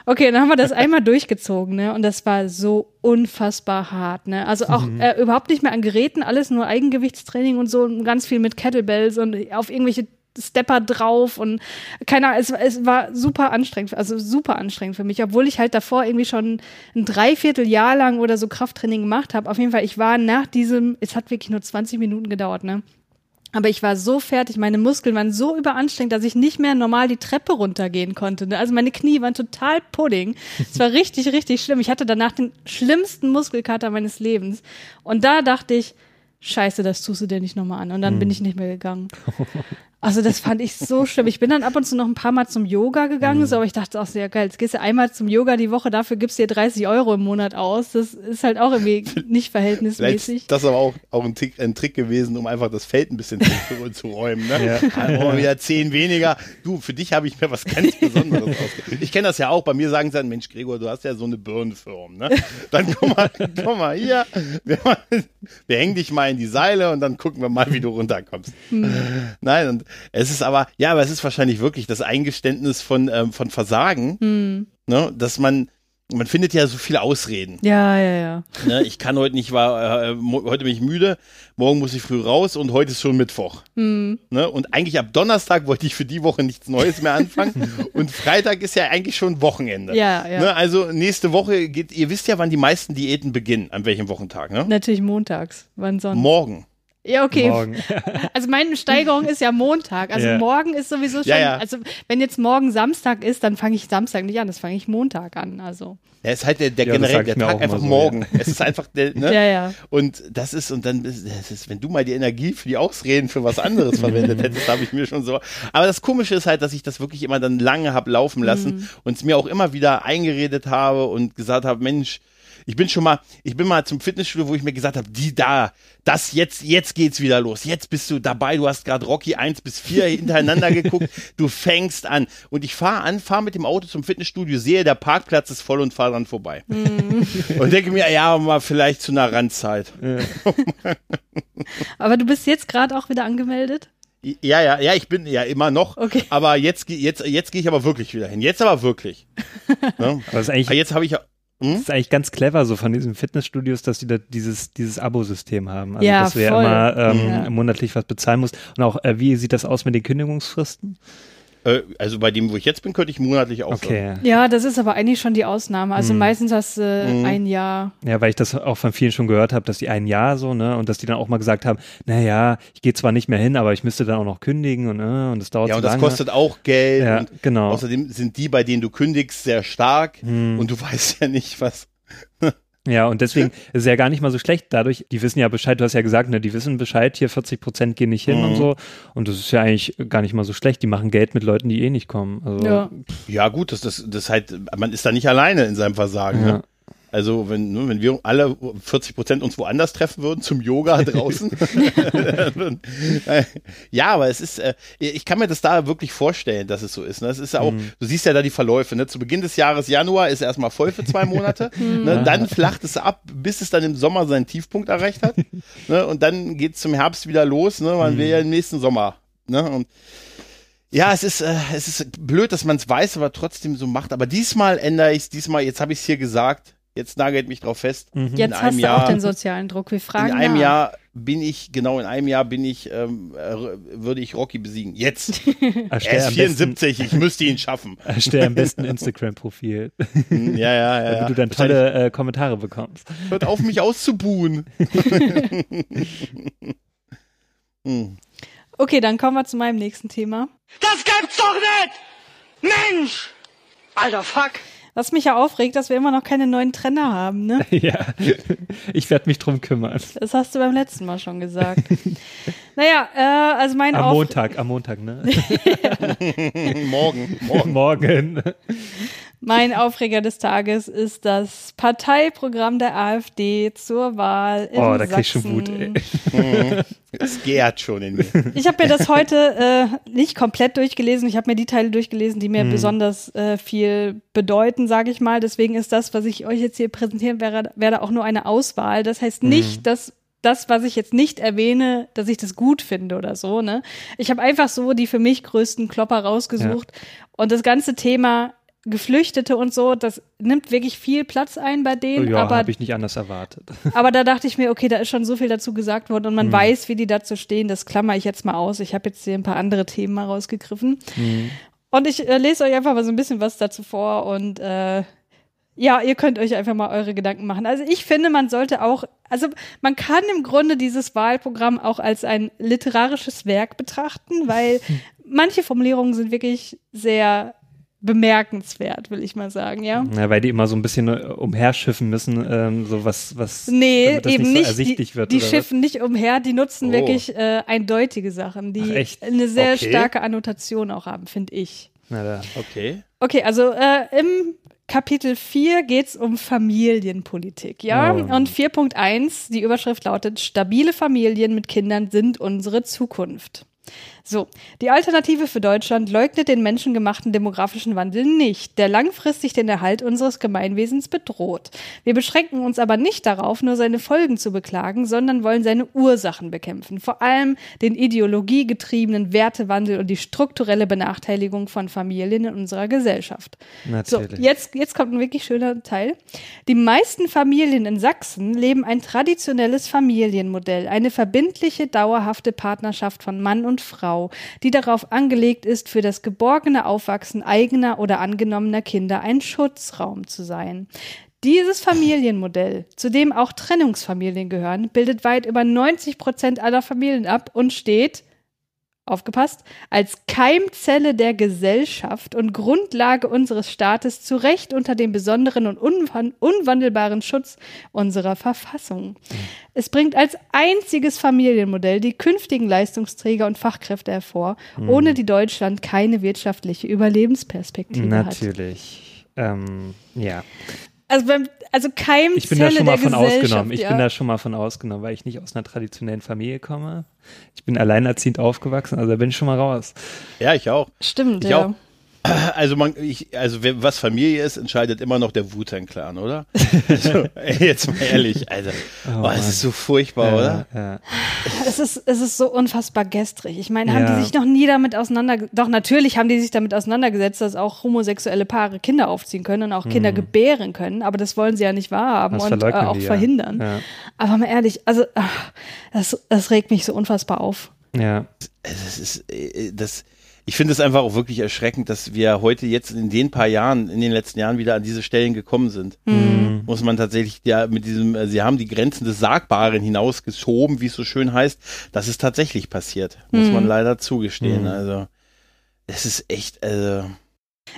Okay, dann haben wir das einmal durchgezogen, ne? Und das war so unfassbar hart, ne? Also auch mhm. äh, überhaupt nicht mehr an Geräten, alles nur Eigengewichtstraining und so und ganz viel mit Kettlebells und auf irgendwelche Stepper drauf und keiner, es, es war super anstrengend, also super anstrengend für mich, obwohl ich halt davor irgendwie schon ein Dreivierteljahr lang oder so Krafttraining gemacht habe. Auf jeden Fall, ich war nach diesem, es hat wirklich nur 20 Minuten gedauert, ne? Aber ich war so fertig, meine Muskeln waren so überanstrengend, dass ich nicht mehr normal die Treppe runtergehen konnte. Ne? Also meine Knie waren total pudding. Es war richtig, richtig schlimm. Ich hatte danach den schlimmsten Muskelkater meines Lebens. Und da dachte ich, scheiße, das tust du dir nicht nochmal an. Und dann mhm. bin ich nicht mehr gegangen. Also das fand ich so schlimm. Ich bin dann ab und zu noch ein paar Mal zum Yoga gegangen, mhm. so, aber ich dachte auch sehr geil, jetzt gehst du einmal zum Yoga die Woche, dafür gibst du dir 30 Euro im Monat aus. Das ist halt auch irgendwie nicht verhältnismäßig. Das ist aber auch, auch ein, Trick, ein Trick gewesen, um einfach das Feld ein bisschen zu, zu räumen. Ne? Ja. Dann brauchen wir wieder zehn weniger. Du, für dich habe ich mir was ganz Besonderes ausgedacht. Ich kenne das ja auch. Bei mir sagen sie dann, Mensch, Gregor, du hast ja so eine Birnenform. Ne? Dann guck mal, guck mal hier, wir, wir hängen dich mal in die Seile und dann gucken wir mal, wie du runterkommst. Mhm. Nein, und es ist aber, ja, aber es ist wahrscheinlich wirklich das Eingeständnis von, ähm, von Versagen, mhm. ne, dass man, man findet ja so viele Ausreden. Ja, ja, ja. Ne, ich kann heute nicht, war, äh, heute bin ich müde, morgen muss ich früh raus und heute ist schon Mittwoch. Mhm. Ne, und eigentlich ab Donnerstag wollte ich für die Woche nichts Neues mehr anfangen und Freitag ist ja eigentlich schon Wochenende. Ja, ja. Ne, also nächste Woche geht, ihr wisst ja, wann die meisten Diäten beginnen, an welchem Wochentag, ne? Natürlich montags. Wann sonst? Morgen. Ja, okay. Morgen. Also meine Steigerung ist ja Montag. Also ja. morgen ist sowieso schon, ja, ja. also wenn jetzt morgen Samstag ist, dann fange ich Samstag nicht an, das fange ich Montag an. Also. Ja, es ist halt der, der generell der Tag einfach so, morgen. Es ist einfach der, ne? Ja, ja. Und das ist, und dann, das ist, wenn du mal die Energie für die Ausreden für was anderes verwendet hättest, habe ich mir schon so. Aber das Komische ist halt, dass ich das wirklich immer dann lange hab laufen lassen mhm. und es mir auch immer wieder eingeredet habe und gesagt habe, Mensch, ich bin schon mal, ich bin mal zum Fitnessstudio, wo ich mir gesagt habe, die da, das jetzt, jetzt geht's wieder los. Jetzt bist du dabei, du hast gerade Rocky 1 bis 4 hintereinander geguckt, du fängst an. Und ich fahre an, fahre mit dem Auto zum Fitnessstudio, sehe, der Parkplatz ist voll und fahre dran vorbei. Mm. Und denke mir, ja, mal vielleicht zu einer Randzeit. Ja. Aber du bist jetzt gerade auch wieder angemeldet? Ja, ja, ja, ich bin ja immer noch. Okay. Aber jetzt, jetzt, jetzt gehe ich aber wirklich wieder hin. Jetzt aber wirklich. ja? Aber jetzt habe ich hm? Das ist eigentlich ganz clever so von diesen Fitnessstudios, dass die da dieses, dieses Abo-System haben. Also, ja, dass du ja immer ähm, ja. monatlich was bezahlen musst. Und auch, äh, wie sieht das aus mit den Kündigungsfristen? Äh, also bei dem, wo ich jetzt bin, könnte ich monatlich auch. Okay. Ja, das ist aber eigentlich schon die Ausnahme. Also hm. meistens hast du äh, hm. ein Jahr. Ja, weil ich das auch von vielen schon gehört habe, dass die ein Jahr so, ne, und dass die dann auch mal gesagt haben, naja, ich gehe zwar nicht mehr hin, aber ich müsste dann auch noch kündigen und, äh, und das dauert Ja, und das kostet auch Geld. Ja, genau. Außerdem sind die, bei denen du kündigst, sehr stark hm. und du weißt ja nicht, was ja, und deswegen ist es ja gar nicht mal so schlecht. Dadurch, die wissen ja Bescheid, du hast ja gesagt, ne, die wissen Bescheid, hier 40 Prozent gehen nicht hin mhm. und so. Und das ist ja eigentlich gar nicht mal so schlecht. Die machen Geld mit Leuten, die eh nicht kommen. Also, ja. ja, gut, das, das, das halt, man ist da nicht alleine in seinem Versagen. Ja. Ne? Also wenn, ne, wenn wir alle 40 Prozent uns woanders treffen würden, zum Yoga draußen. ja, aber es ist, äh, ich kann mir das da wirklich vorstellen, dass es so ist. Ne? Es ist ja auch, Mhm. du siehst ja da die Verläufe. Ne? Zu Beginn des Jahres Januar ist erstmal voll für zwei Monate. ne? Dann flacht es ab, bis es dann im Sommer seinen Tiefpunkt erreicht hat. ne? Und dann geht es zum Herbst wieder los. Ne? Man will ja im nächsten Sommer. Ne? Und ja, es ist, äh, es ist blöd, dass man es weiß, aber trotzdem so macht. Aber diesmal ändere ich es. Diesmal, jetzt habe ich es hier gesagt. Jetzt nagelt mich drauf fest. Mhm. Jetzt einem hast du Jahr- auch den sozialen Druck. Wir fragen In einem nach. Jahr bin ich, genau in einem Jahr bin ich, ähm, äh, würde ich Rocky besiegen. Jetzt. Er ist am besten, 74, ich müsste ihn schaffen. erstell am besten Instagram-Profil, Hm, Ja, ja, ja. ja. damit du dann tolle äh, Kommentare bekommst. Hört auf, mich auszubuhen. hm. Okay, dann kommen wir zu meinem nächsten Thema. Das gibt's doch nicht! Mensch! Alter, fuck! Was mich ja aufregt, dass wir immer noch keine neuen Trainer haben, ne? ja, ich werde mich drum kümmern. Das hast du beim letzten Mal schon gesagt. naja, äh, also mein Am Auf Montag, am Montag, ne? Morgen, morgen. Morgen. Mein Aufreger des Tages ist das Parteiprogramm der AfD zur Wahl in Oh, da krieg ich schon. Wut, ey. Es gärt schon in mir. Ich habe mir das heute äh, nicht komplett durchgelesen. Ich habe mir die Teile durchgelesen, die Mhm. mir besonders äh, viel bedeuten, sage ich mal. Deswegen ist das, was ich euch jetzt hier präsentieren werde, werde auch nur eine Auswahl. Das heißt Mhm. nicht, dass das, was ich jetzt nicht erwähne, dass ich das gut finde oder so. Ne? Ich habe einfach so die für mich größten Klopper rausgesucht. Und das ganze Thema Geflüchtete und so, das nimmt wirklich viel Platz ein bei denen. Oh ja, aber habe ich nicht anders erwartet. aber da dachte ich mir, okay, da ist schon so viel dazu gesagt worden und man weiß, wie die dazu stehen. Das klammer ich jetzt mal aus. Ich habe jetzt hier ein paar andere Themen mal rausgegriffen. Und ich äh, lese euch einfach mal so ein bisschen was dazu vor und äh, ja, ihr könnt euch einfach mal eure Gedanken machen. Also ich finde, man sollte auch, also man kann im Grunde dieses Wahlprogramm auch als ein literarisches Werk betrachten, weil manche Formulierungen sind wirklich sehr bemerkenswert, will ich mal sagen, ja. Ja, weil die immer so ein bisschen äh, umherschiffen müssen, ähm, so was, was Nee, eben nicht nicht. so ersichtlich die wird. die schiffen nicht umher, die nutzen Oh. wirklich äh, eindeutige Sachen, die Ach, eine sehr Okay. starke Annotation auch haben, finde ich. was? Na, da. Okay. Okay, also äh, im Kapitel 4 geht's um Familienpolitik, ja? Oh. Und 4.1, die Überschrift lautet, stabile Familien mit Kindern sind unsere Zukunft. So, die Alternative für Deutschland leugnet den menschengemachten demografischen Wandel nicht, der langfristig den Erhalt unseres Gemeinwesens bedroht. Wir beschränken uns aber nicht darauf, nur seine Folgen zu beklagen, sondern wollen seine Ursachen bekämpfen, vor allem den ideologiegetriebenen Wertewandel und die strukturelle Benachteiligung von Familien in unserer Gesellschaft. So, Natürlich. jetzt, jetzt kommt ein wirklich schöner Teil. Die meisten Familien in Sachsen leben ein traditionelles Familienmodell, eine verbindliche, dauerhafte Partnerschaft von Mann und Frau, die darauf angelegt ist, für das geborgene Aufwachsen eigener oder angenommener Kinder ein Schutzraum zu sein. Dieses Familienmodell, zu dem auch Trennungsfamilien gehören, bildet weit über 90 Prozent aller Familien ab und steht, aufgepasst, als Keimzelle der Gesellschaft und Grundlage unseres Staates zu Recht unter dem besonderen und unwan unwandelbaren Schutz unserer Verfassung. Es bringt als einziges Familienmodell die künftigen Leistungsträger und Fachkräfte hervor, ohne die Deutschland keine wirtschaftliche Überlebensperspektive hat. Natürlich. Ähm, ja. Also, beim, also Keimzelle Ich bin da schon mal von ausgenommen. Ich ja. bin da schon mal von ausgenommen, weil ich nicht aus einer traditionellen Familie komme. Ich bin alleinerziehend aufgewachsen, also da bin ich schon mal raus. Ja, ich auch. Stimmt, Ich ja. auch. Also man, ich, also was Familie ist, entscheidet immer noch der Wu-Tang-Clan, oder? Also, ey, jetzt mal ehrlich, also, Oh, oh, es ist so furchtbar, oder? Ja, ja. Es ist, es ist so unfassbar gestrig. Ich meine, haben Ja. die sich noch nie damit auseinandergesetzt? Doch, natürlich haben die sich damit auseinandergesetzt, dass auch homosexuelle Paare Kinder aufziehen können und auch Kinder gebären können, aber das wollen sie ja nicht wahrhaben Mhm. Das und äh, auch die ja. verhindern. Ja. Aber mal ehrlich, also ach, das, das regt mich so unfassbar auf. ja. Also, Das ist, äh, das, ich finde es einfach auch wirklich erschreckend, dass wir heute jetzt in den paar Jahren, in den letzten Jahren wieder an diese Stellen gekommen sind. Hm. Muss man tatsächlich ja mit diesem, äh, sie haben die Grenzen des Sagbaren hinausgeschoben, wie es so schön heißt. Das ist tatsächlich passiert, muss Hm. man leider zugestehen. Mhm. Also, es ist echt, also,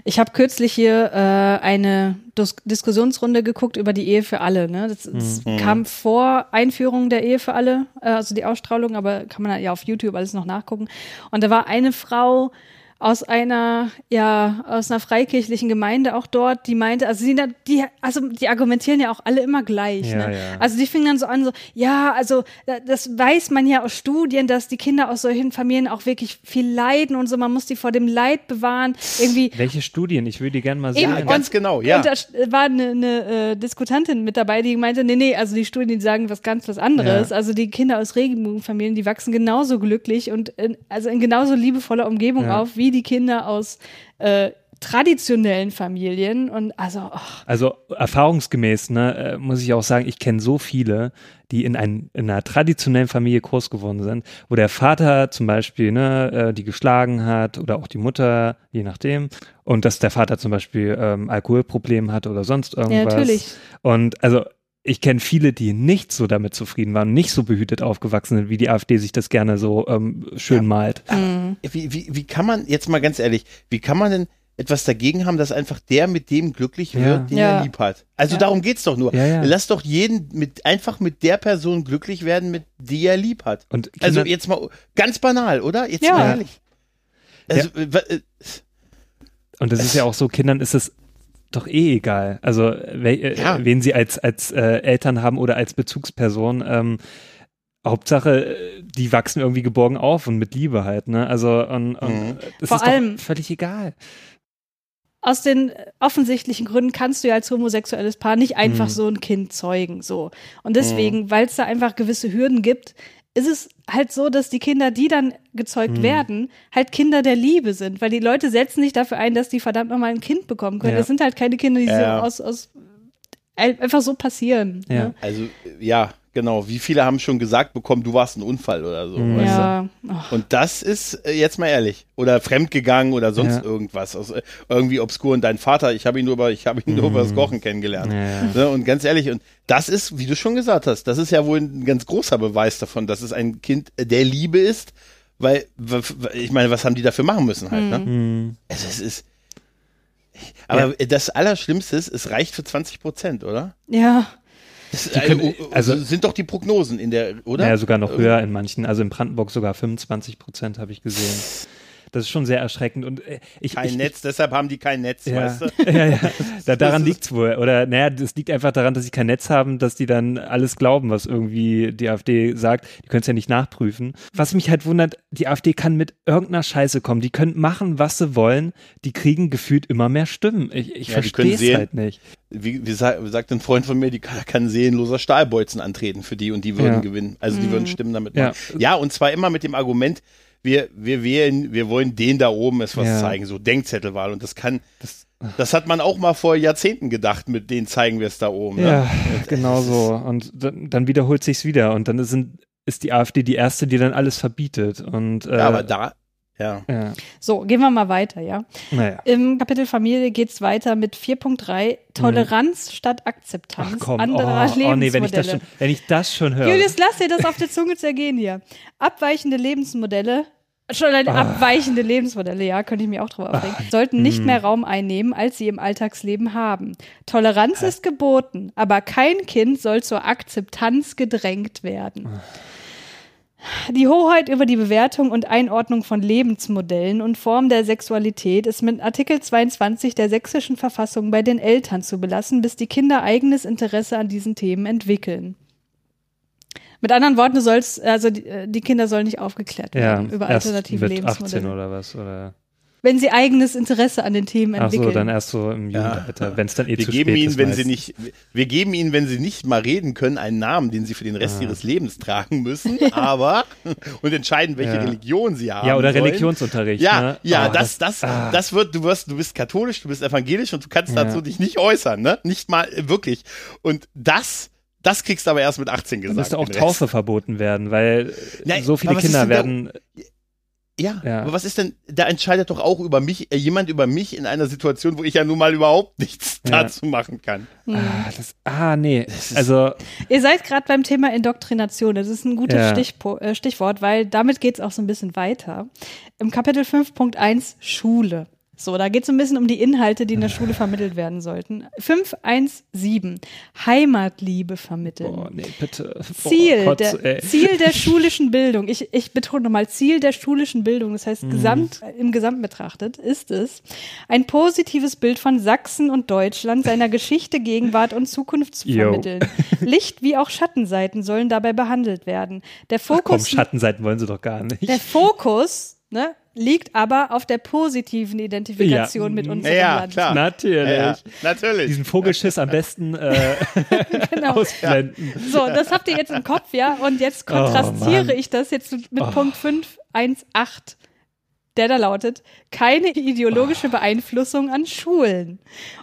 Ich habe kürzlich hier äh, eine Dis Diskussionsrunde geguckt über die Ehe für alle. Ne? Das, das Mhm. kam vor Einführung der Ehe für alle, äh, also die Ausstrahlung, aber kann man ja auf YouTube alles noch nachgucken. Und da war eine Frau, aus einer, ja, aus einer freikirchlichen Gemeinde auch dort, die meinte, also die, die, also die argumentieren ja auch alle immer gleich. Ja, ne? ja. Also die fingen dann so an, so, ja, also da- das weiß man ja aus Studien, dass die Kinder aus solchen Familien auch wirklich viel leiden und so, man muss die vor dem Leid bewahren. Irgendwie Welche Studien? Ich würde die gerne mal sehen. Eben, ganz genau, ja. Und da war eine, eine äh, Diskutantin mit dabei, die meinte, nee, nee, also die Studien, die sagen was ganz was anderes. Ja. Also die Kinder aus Regenbogenfamilien, die wachsen genauso glücklich und in, also in genauso liebevoller Umgebung Ja. auf wie die Kinder aus äh, traditionellen Familien. Und also, ach, Also erfahrungsgemäß, ne, äh, muss ich auch sagen, ich kenne so viele, die in, ein, in einer traditionellen Familie groß geworden sind, wo der Vater zum Beispiel ne, äh, die geschlagen hat oder auch die Mutter, je nachdem, und dass der Vater zum Beispiel ähm, Alkoholproblem hat oder sonst irgendwas. natürlich. Und also ich kenne viele, die nicht so damit zufrieden waren, nicht so behütet aufgewachsen sind, wie die AfD sich das gerne so ähm, schön malt. Wie, wie, wie kann man, jetzt mal ganz ehrlich, wie kann man denn etwas dagegen haben, dass einfach der mit dem glücklich wird, Ja. den Ja. er lieb hat? Also Ja. darum geht's doch nur. Ja, ja. Lass doch jeden mit, einfach mit der Person glücklich werden, mit die er lieb hat. Und Also jetzt mal ganz banal, oder? Jetzt Ja. mal ehrlich. Also, äh, Und das ist ja auch so, Kindern ist es doch eh egal. Also we äh, Ja. wen sie als, als äh, Eltern haben oder als Bezugsperson. Ähm, Hauptsache, die wachsen irgendwie geborgen auf und mit Liebe halt, ne? Also und, und Mhm. das Vor ist allem- doch völlig egal. aus den offensichtlichen Gründen kannst du ja als homosexuelles Paar nicht einfach Mhm. so ein Kind zeugen, so. Und deswegen, weil es da einfach gewisse Hürden gibt, ist es halt so, dass die Kinder, die dann gezeugt Mhm. werden, halt Kinder der Liebe sind, weil die Leute setzen nicht dafür ein, dass die verdammt nochmal ein Kind bekommen können. Ja. Das sind halt keine Kinder, die Ja. so aus, aus ein- einfach so passieren. Ja. Ne? also, ja, genau. Wie viele haben schon gesagt bekommen, du warst ein Unfall oder so. Mhm. weißt du? Ja. Und das ist äh, jetzt mal ehrlich. Oder fremdgegangen oder sonst Ja. irgendwas. Also, äh, irgendwie obskur. Und dein Vater, ich habe ihn nur über, ich habe ihn nur über das Kochen kennengelernt. Mhm. Ja. Ne? Und ganz ehrlich, und das ist, wie du schon gesagt hast, das ist ja wohl ein ganz großer Beweis davon, dass es ein Kind der Liebe ist. Weil, ich meine, was haben die dafür machen müssen halt, ne? Mhm. Also es ist. Aber das Allerschlimmste ist, es reicht für 20 Prozent, oder? Ja. Können- also, also- sind doch die Prognosen in der, oder? Ja, sogar noch Äh, höher in manchen. Also in Brandenburg sogar 25 Prozent habe ich gesehen. Das ist schon sehr erschreckend. Und äh, ich, Kein ich, Netz, deshalb haben die kein Netz, Ja. weißt du? ja, ja. Da, daran ist- liegt's wohl. Oder naja, das liegt einfach daran, dass sie kein Netz haben, dass die dann alles glauben, was irgendwie die AfD sagt. Die können es ja nicht nachprüfen. Was mich halt wundert, die AfD kann mit irgendeiner Scheiße kommen. Die können machen, was sie wollen. Die kriegen gefühlt immer mehr Stimmen. Ich, ich Ja, verstehe es halt nicht. Wie, wie sa- sagt ein Freund von mir, die kann, kann seelenloser Stahlbolzen antreten für die und die würden Ja. gewinnen. Also die würden Stimmen damit Ja. machen. Ja. und zwar immer mit dem Argument, wir, wir wählen, wir wollen den da oben es was Ja. zeigen, so Denkzettelwahl. Und das kann, das, hat man auch mal vor Jahrzehnten gedacht, mit denen zeigen wir es da oben. Ne? Ja, genau so. Und dann, dann wiederholt sich's wieder. Und dann sind, ist die AfD die erste, die dann alles verbietet. Und äh, Ja, aber da, ja. ja, So, gehen wir mal weiter, ja. naja. Im Kapitel Familie geht es weiter mit 4.3 Toleranz statt Akzeptanz Ach komm, anderer oh, oh nee, wenn ich das Lebensmodelle. schon, wenn ich das schon höre. Julius, lass dir das auf der Zunge zergehen hier. Abweichende Lebensmodelle, schon Ah. abweichende Lebensmodelle, ja, könnte ich mir auch drüber aufregen, sollten nicht hm. mehr Raum einnehmen, als sie im Alltagsleben haben. Toleranz ist geboten, aber kein Kind soll zur Akzeptanz gedrängt werden. Die Hoheit über die Bewertung und Einordnung von Lebensmodellen und Formen der Sexualität ist mit Artikel 22 der sächsischen Verfassung bei den Eltern zu belassen, bis die Kinder eigenes Interesse an diesen Themen entwickeln. Mit anderen Worten, du sollst, also die, äh, die Kinder sollen nicht aufgeklärt ja, werden über erst alternative mit 18 Lebensmodelle. oder was? Oder? Wenn sie eigenes Interesse an den Themen Ach so, entwickeln. dann erst so im Jugendalter, wenn es dann eh Wir zu geben spät ihnen, ist. wenn sie nicht, wir geben ihnen, wenn sie nicht mal reden können, einen Namen, den sie für den Rest ihres Lebens tragen müssen, aber und entscheiden, welche Ja. Religion sie haben. Ja, oder sollen. Religionsunterricht. Ja, ne? ja, Oh, das, das, ah. das wird, du wirst, du bist katholisch, du bist evangelisch und du kannst Ja. dazu dich nicht äußern, ne? Nicht mal äh, wirklich. Und das, das kriegst du aber erst mit 18 Dann gesagt. müsste auch. Taufe verboten werden, weil Nein, so viele Kinder denn da- werden. Ja, Ja. aber was ist denn, da entscheidet doch auch über mich, äh, jemand über mich in einer Situation, wo ich ja nun mal überhaupt nichts Ja. dazu machen kann. Ah, das, ah, nee. ist- Also, Ihr seid gerade beim Thema Indoktrination. Das ist ein gutes Ja. Stichpo äh, Stichwort, weil damit geht es auch so ein bisschen weiter. Im Kapitel 5.1 Schule. So, da geht es ein bisschen um die Inhalte, die in der Schule vermittelt werden sollten. 517. Heimatliebe vermitteln. Boah, nee, bitte. Boah, Ziel, Kotz, der. Ziel der schulischen Bildung, ich, ich betone nochmal, Ziel der schulischen Bildung, das Mhm. heißt gesamt, im Gesamt betrachtet, ist es, ein positives Bild von Sachsen und Deutschland, seiner Geschichte, Gegenwart und Zukunft zu Yo. vermitteln. Licht- wie auch Schattenseiten sollen dabei behandelt werden. Der Ach komm, Fokus, Schattenseiten wollen sie doch gar nicht. der Fokus ne, liegt aber auf der positiven Identifikation Ja. mit unserem Ja, Land. klar. Natürlich. Ja, natürlich. Diesen Vogelschiss am besten äh, Genau. ausblenden. So, das habt ihr jetzt im Kopf, ja? Und jetzt kontrastiere Oh, ich das jetzt mit Punkt 518, der da lautet, keine ideologische Beeinflussung an Schulen.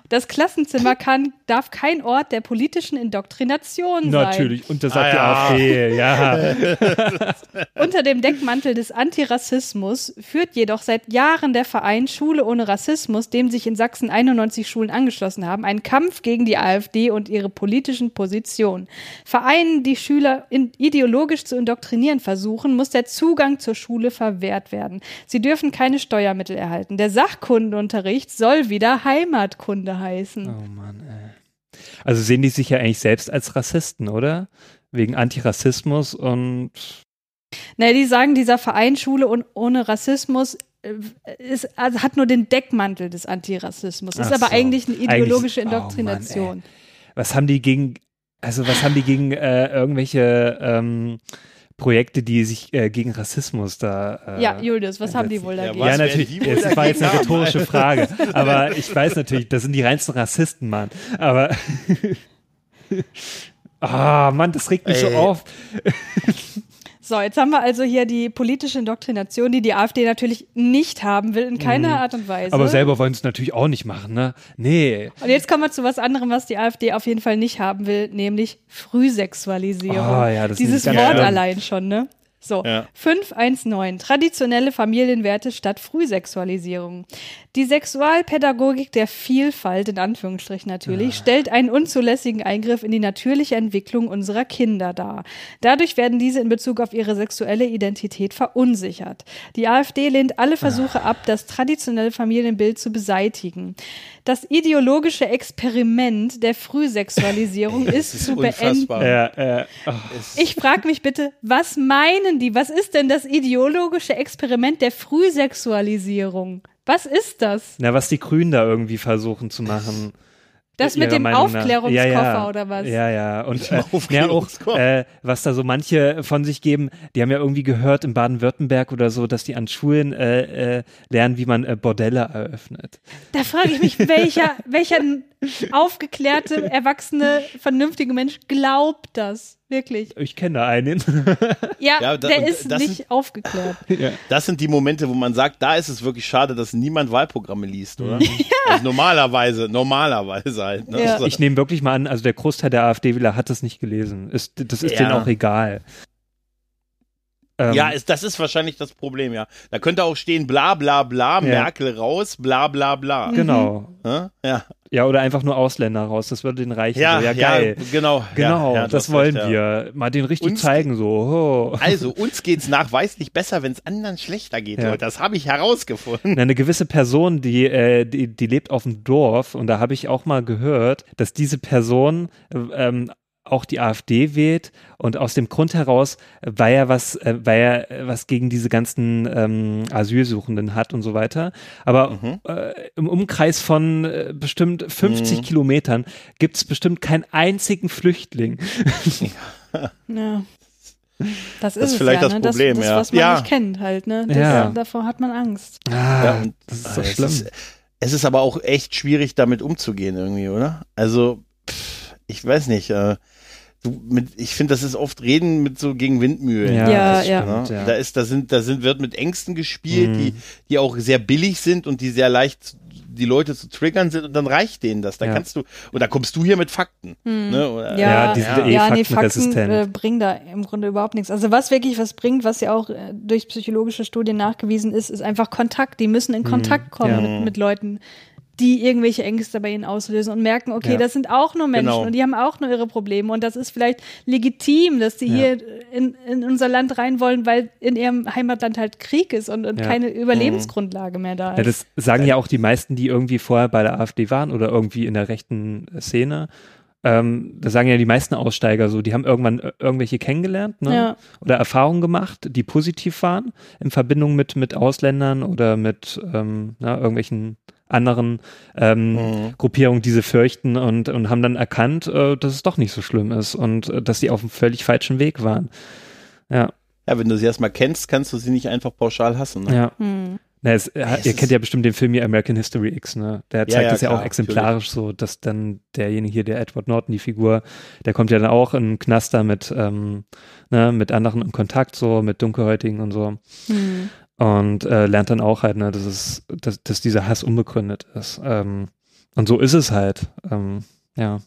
Das Klassenzimmer kann, darf kein Ort der politischen Indoktrination sein. Natürlich. Und das sagt Ah, die AfD. Ja. Unter dem Deckmantel des Antirassismus führt jedoch seit Jahren der Verein Schule ohne Rassismus, dem sich in Sachsen 91 Schulen angeschlossen haben, einen Kampf gegen die AfD und ihre politischen Positionen. Vereinen, die Schüler ideologisch zu indoktrinieren versuchen, muss der Zugang zur Schule verwehrt werden. Sie dürfen keine Steuermittel erhalten. Der Sachkundenunterricht soll wieder Heimatkunde heißen. Oh Mann, ey. Also sehen die sich ja eigentlich selbst als Rassisten, oder? Wegen Antirassismus und Na, die sagen, dieser Verein Schule und ohne Rassismus äh, ist, also hat nur den Deckmantel des Antirassismus. Ist Ach aber so. eigentlich eine ideologische Eigentlich- oh Mann, Indoktrination. was haben die gegen, also was haben die gegen äh, irgendwelche ähm, Projekte, die sich äh, gegen Rassismus da äh, ja, Julius, was haben die wohl Ja, dagegen? was Ja, werden natürlich. Das war jetzt eine rhetorische Frage. Aber ich weiß natürlich, das sind die reinsten Rassisten, Mann. Aber. Ah, Mann, das regt mich so Ey. auf. So, jetzt haben wir also hier die politische Indoktrination, die die AfD natürlich nicht haben will, in keiner Art und Weise. Mhm. Aber selber wollen sie es natürlich auch nicht machen, ne? Nee. und jetzt kommen wir zu was anderem, was die AfD auf jeden Fall nicht haben will, nämlich Frühsexualisierung. Oh, ja, das Dieses Wort schlimm. allein schon, ne? So, Ja. 519. Traditionelle Familienwerte statt Frühsexualisierung. Die Sexualpädagogik der Vielfalt, in Anführungsstrichen natürlich, stellt einen unzulässigen Eingriff in die natürliche Entwicklung unserer Kinder dar. Dadurch werden diese in Bezug auf ihre sexuelle Identität verunsichert. Die AfD lehnt alle Versuche ab, das traditionelle Familienbild zu beseitigen. Das ideologische Experiment der Frühsexualisierung ist, ist zu beenden. unfassbar. Ja, äh, oh. Ich frage mich bitte, was meinen die? Was ist denn das ideologische Experiment der Frühsexualisierung? Was ist das? Na, was die Grünen da irgendwie versuchen zu machen. Das mit dem Meinung. Aufklärungskoffer ja, ja. oder was? Ja, ja. Und äh, ja, auch, äh, was da so manche von sich geben, die haben ja irgendwie gehört in Baden-Württemberg oder so, dass die an Schulen äh, äh, lernen, wie man äh, Bordelle eröffnet. Da frage ich mich, welcher, welcher aufgeklärte, erwachsene, vernünftige Mensch glaubt das? Wirklich. Ich kenne da einen. Ja, Ja, da- der ist das nicht sind- aufgeklärt. Das sind die Momente, wo man sagt, da ist es wirklich schade, dass niemand Wahlprogramme liest, oder? Mhm. Also normalerweise, normalerweise halt. Ne? Ja. So. Ich nehme wirklich mal an, also der Großteil der AfD-Wähler hat das nicht gelesen. Ist, das ist Ja. denen auch egal. Ähm, ja, ist, das ist wahrscheinlich das Problem, ja. Da könnte auch stehen, bla bla bla, Merkel raus, bla bla bla. genau. Hä? Ja, Ja, oder einfach nur Ausländer raus. Das würde den reichen. ja, so. ja, ja, geil. genau. Genau, ja, ja, das wollen recht, ja. wir. Mal den richtig Uns- zeigen, so. Oh. Also, uns geht's nachweislich besser, wenn es anderen schlechter geht, Ja. Leute. Das habe ich herausgefunden. Eine gewisse Person, die, äh, die, die lebt auf dem Dorf und da habe ich auch mal gehört, dass diese Person äh, ähm, auch die AfD wählt und aus dem Grund heraus, äh, weil er was, äh, weil er äh, was gegen diese ganzen ähm, Asylsuchenden hat und so weiter. Aber Mhm. äh, im Umkreis von äh, bestimmt 50 Mhm. Kilometern gibt es bestimmt keinen einzigen Flüchtling. Ja. Das ist, Das ist vielleicht ja, das ne? Problem, das, das, ja. was man Ja. nicht kennt halt, ne? Das, Ja. Davor hat man Angst. Ah, Ja, das ist so es schlimm. Ist, es ist aber auch echt schwierig, damit umzugehen irgendwie, oder? Also, pff, ich weiß nicht. Äh, du, mit, ich finde, das ist oft Reden mit so gegen Windmühlen. Ja, Ja, das ja. stimmt, Ne? ja. Da ist, da sind, da sind, wird mit Ängsten gespielt, Mhm. die, die auch sehr billig sind und die sehr leicht die Leute zu triggern sind und dann reicht denen das. Da Ja. kannst du, und da kommst du hier mit Fakten. Ne? Oder, Hm. Ja, Ja, die sind ja. eh ja, nee, Fakten äh, bringen da im Grunde überhaupt nichts. Also was wirklich was bringt, was ja auch äh, durch psychologische Studien nachgewiesen ist, ist einfach Kontakt. Die müssen in Kontakt kommen Hm, ja. mit, mit Leuten, die irgendwelche Ängste bei ihnen auslösen und merken, okay, Ja. das sind auch nur Menschen Genau. und die haben auch nur ihre Probleme und das ist vielleicht legitim, dass die Ja. hier in, in unser Land rein wollen, weil in ihrem Heimatland halt Krieg ist und, und Ja. keine Überlebensgrundlage mehr da ist. Das sagen ja auch die meisten, die irgendwie vorher bei der AfD waren oder irgendwie in der rechten Szene. Ähm, das sagen ja die meisten Aussteiger so, die haben irgendwann äh, irgendwelche kennengelernt ne? Ja. oder Erfahrungen gemacht, die positiv waren in Verbindung mit, mit Ausländern oder mit ähm, na, irgendwelchen anderen ähm, Mhm. Gruppierungen, die sie fürchten und, und haben dann erkannt, äh, dass es doch nicht so schlimm ist und äh, dass sie auf einem völlig falschen Weg waren. Ja, Ja, wenn du sie erstmal kennst, kannst du sie nicht einfach pauschal hassen. Ne? ja. Hm. Na, es, es ihr kennt ja bestimmt den Film hier American History X, ne? Der zeigt ja, das ja klar, auch exemplarisch so, dass dann derjenige hier, der Edward Norton, die Figur, der kommt ja dann auch in Knaster mit, ähm, ne, mit anderen in Kontakt, so mit Dunkelhäutigen und so. Hm. Und äh, lernt dann auch halt, ne, dass es, dass, dass dieser Hass unbegründet ist. Ähm, und so ist es halt. Ähm, ja.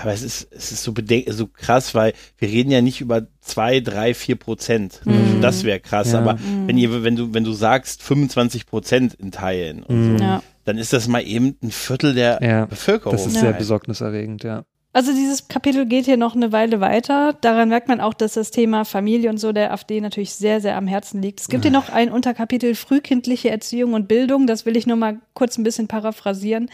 Aber es ist, es ist so, bedenk so krass, weil wir reden ja nicht über zwei, drei, vier Prozent. Mhm. Also das wäre krass. Ja. Aber Mhm. wenn ihr, wenn du, wenn du sagst 25 Prozent in Teilen und Mhm. so, Ja. dann ist das mal eben ein Viertel der Ja. Bevölkerung. Das ist Ja. sehr besorgniserregend, ja. Also dieses Kapitel geht hier noch eine Weile weiter. Daran merkt man auch, dass das Thema Familie und so der AfD natürlich sehr, sehr am Herzen liegt. Es gibt hier noch ein Unterkapitel frühkindliche Erziehung und Bildung. Das will ich nur mal kurz ein bisschen paraphrasieren.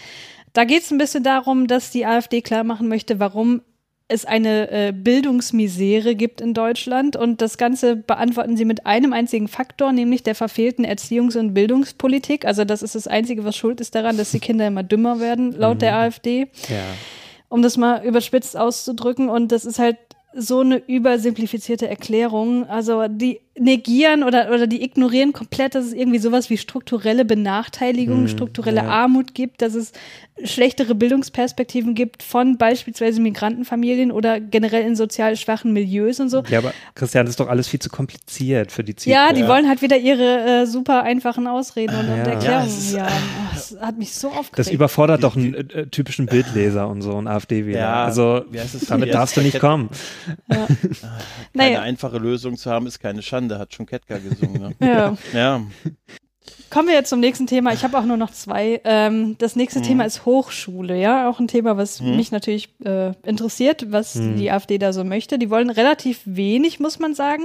Da geht es ein bisschen darum, dass die AfD klar machen möchte, warum es eine äh, Bildungsmisere gibt in Deutschland. Und das Ganze beantworten sie mit einem einzigen Faktor, nämlich der verfehlten Erziehungs- und Bildungspolitik. Also das ist das Einzige, was schuld ist daran, dass die Kinder immer dümmer werden, laut der AfD Ja. Um das mal überspitzt auszudrücken. Und das ist halt so eine übersimplifizierte Erklärung. Also die negieren oder, oder die ignorieren komplett, dass es irgendwie sowas wie strukturelle Benachteiligung, Hm, strukturelle ja. Armut gibt, dass es schlechtere Bildungsperspektiven gibt von beispielsweise Migrantenfamilien oder generell in sozial schwachen Milieus und so. Ja, aber Christian, das ist doch alles viel zu kompliziert für die Ja, Zielgruppe. die wollen halt wieder ihre äh, super einfachen Ausreden und, und Ja. Ja, Erklärungen. Ja, das hat mich so aufgeregt. Das überfordert doch einen äh, typischen Bildleser und so, einen AfD-Wähler. Ja, also wie heißt es? damit darfst du nicht kommen. Keine naja, einfache Lösung zu haben, ist keine Schande, hat schon Ketka gesungen. Ne? ja. ja. Kommen wir jetzt zum nächsten Thema. Ich habe auch nur noch zwei. Ähm, das nächste Mhm. Thema ist Hochschule, ja, auch ein Thema, was mich natürlich äh, interessiert, was Mhm. die AfD da so möchte. Die wollen relativ wenig, muss man sagen.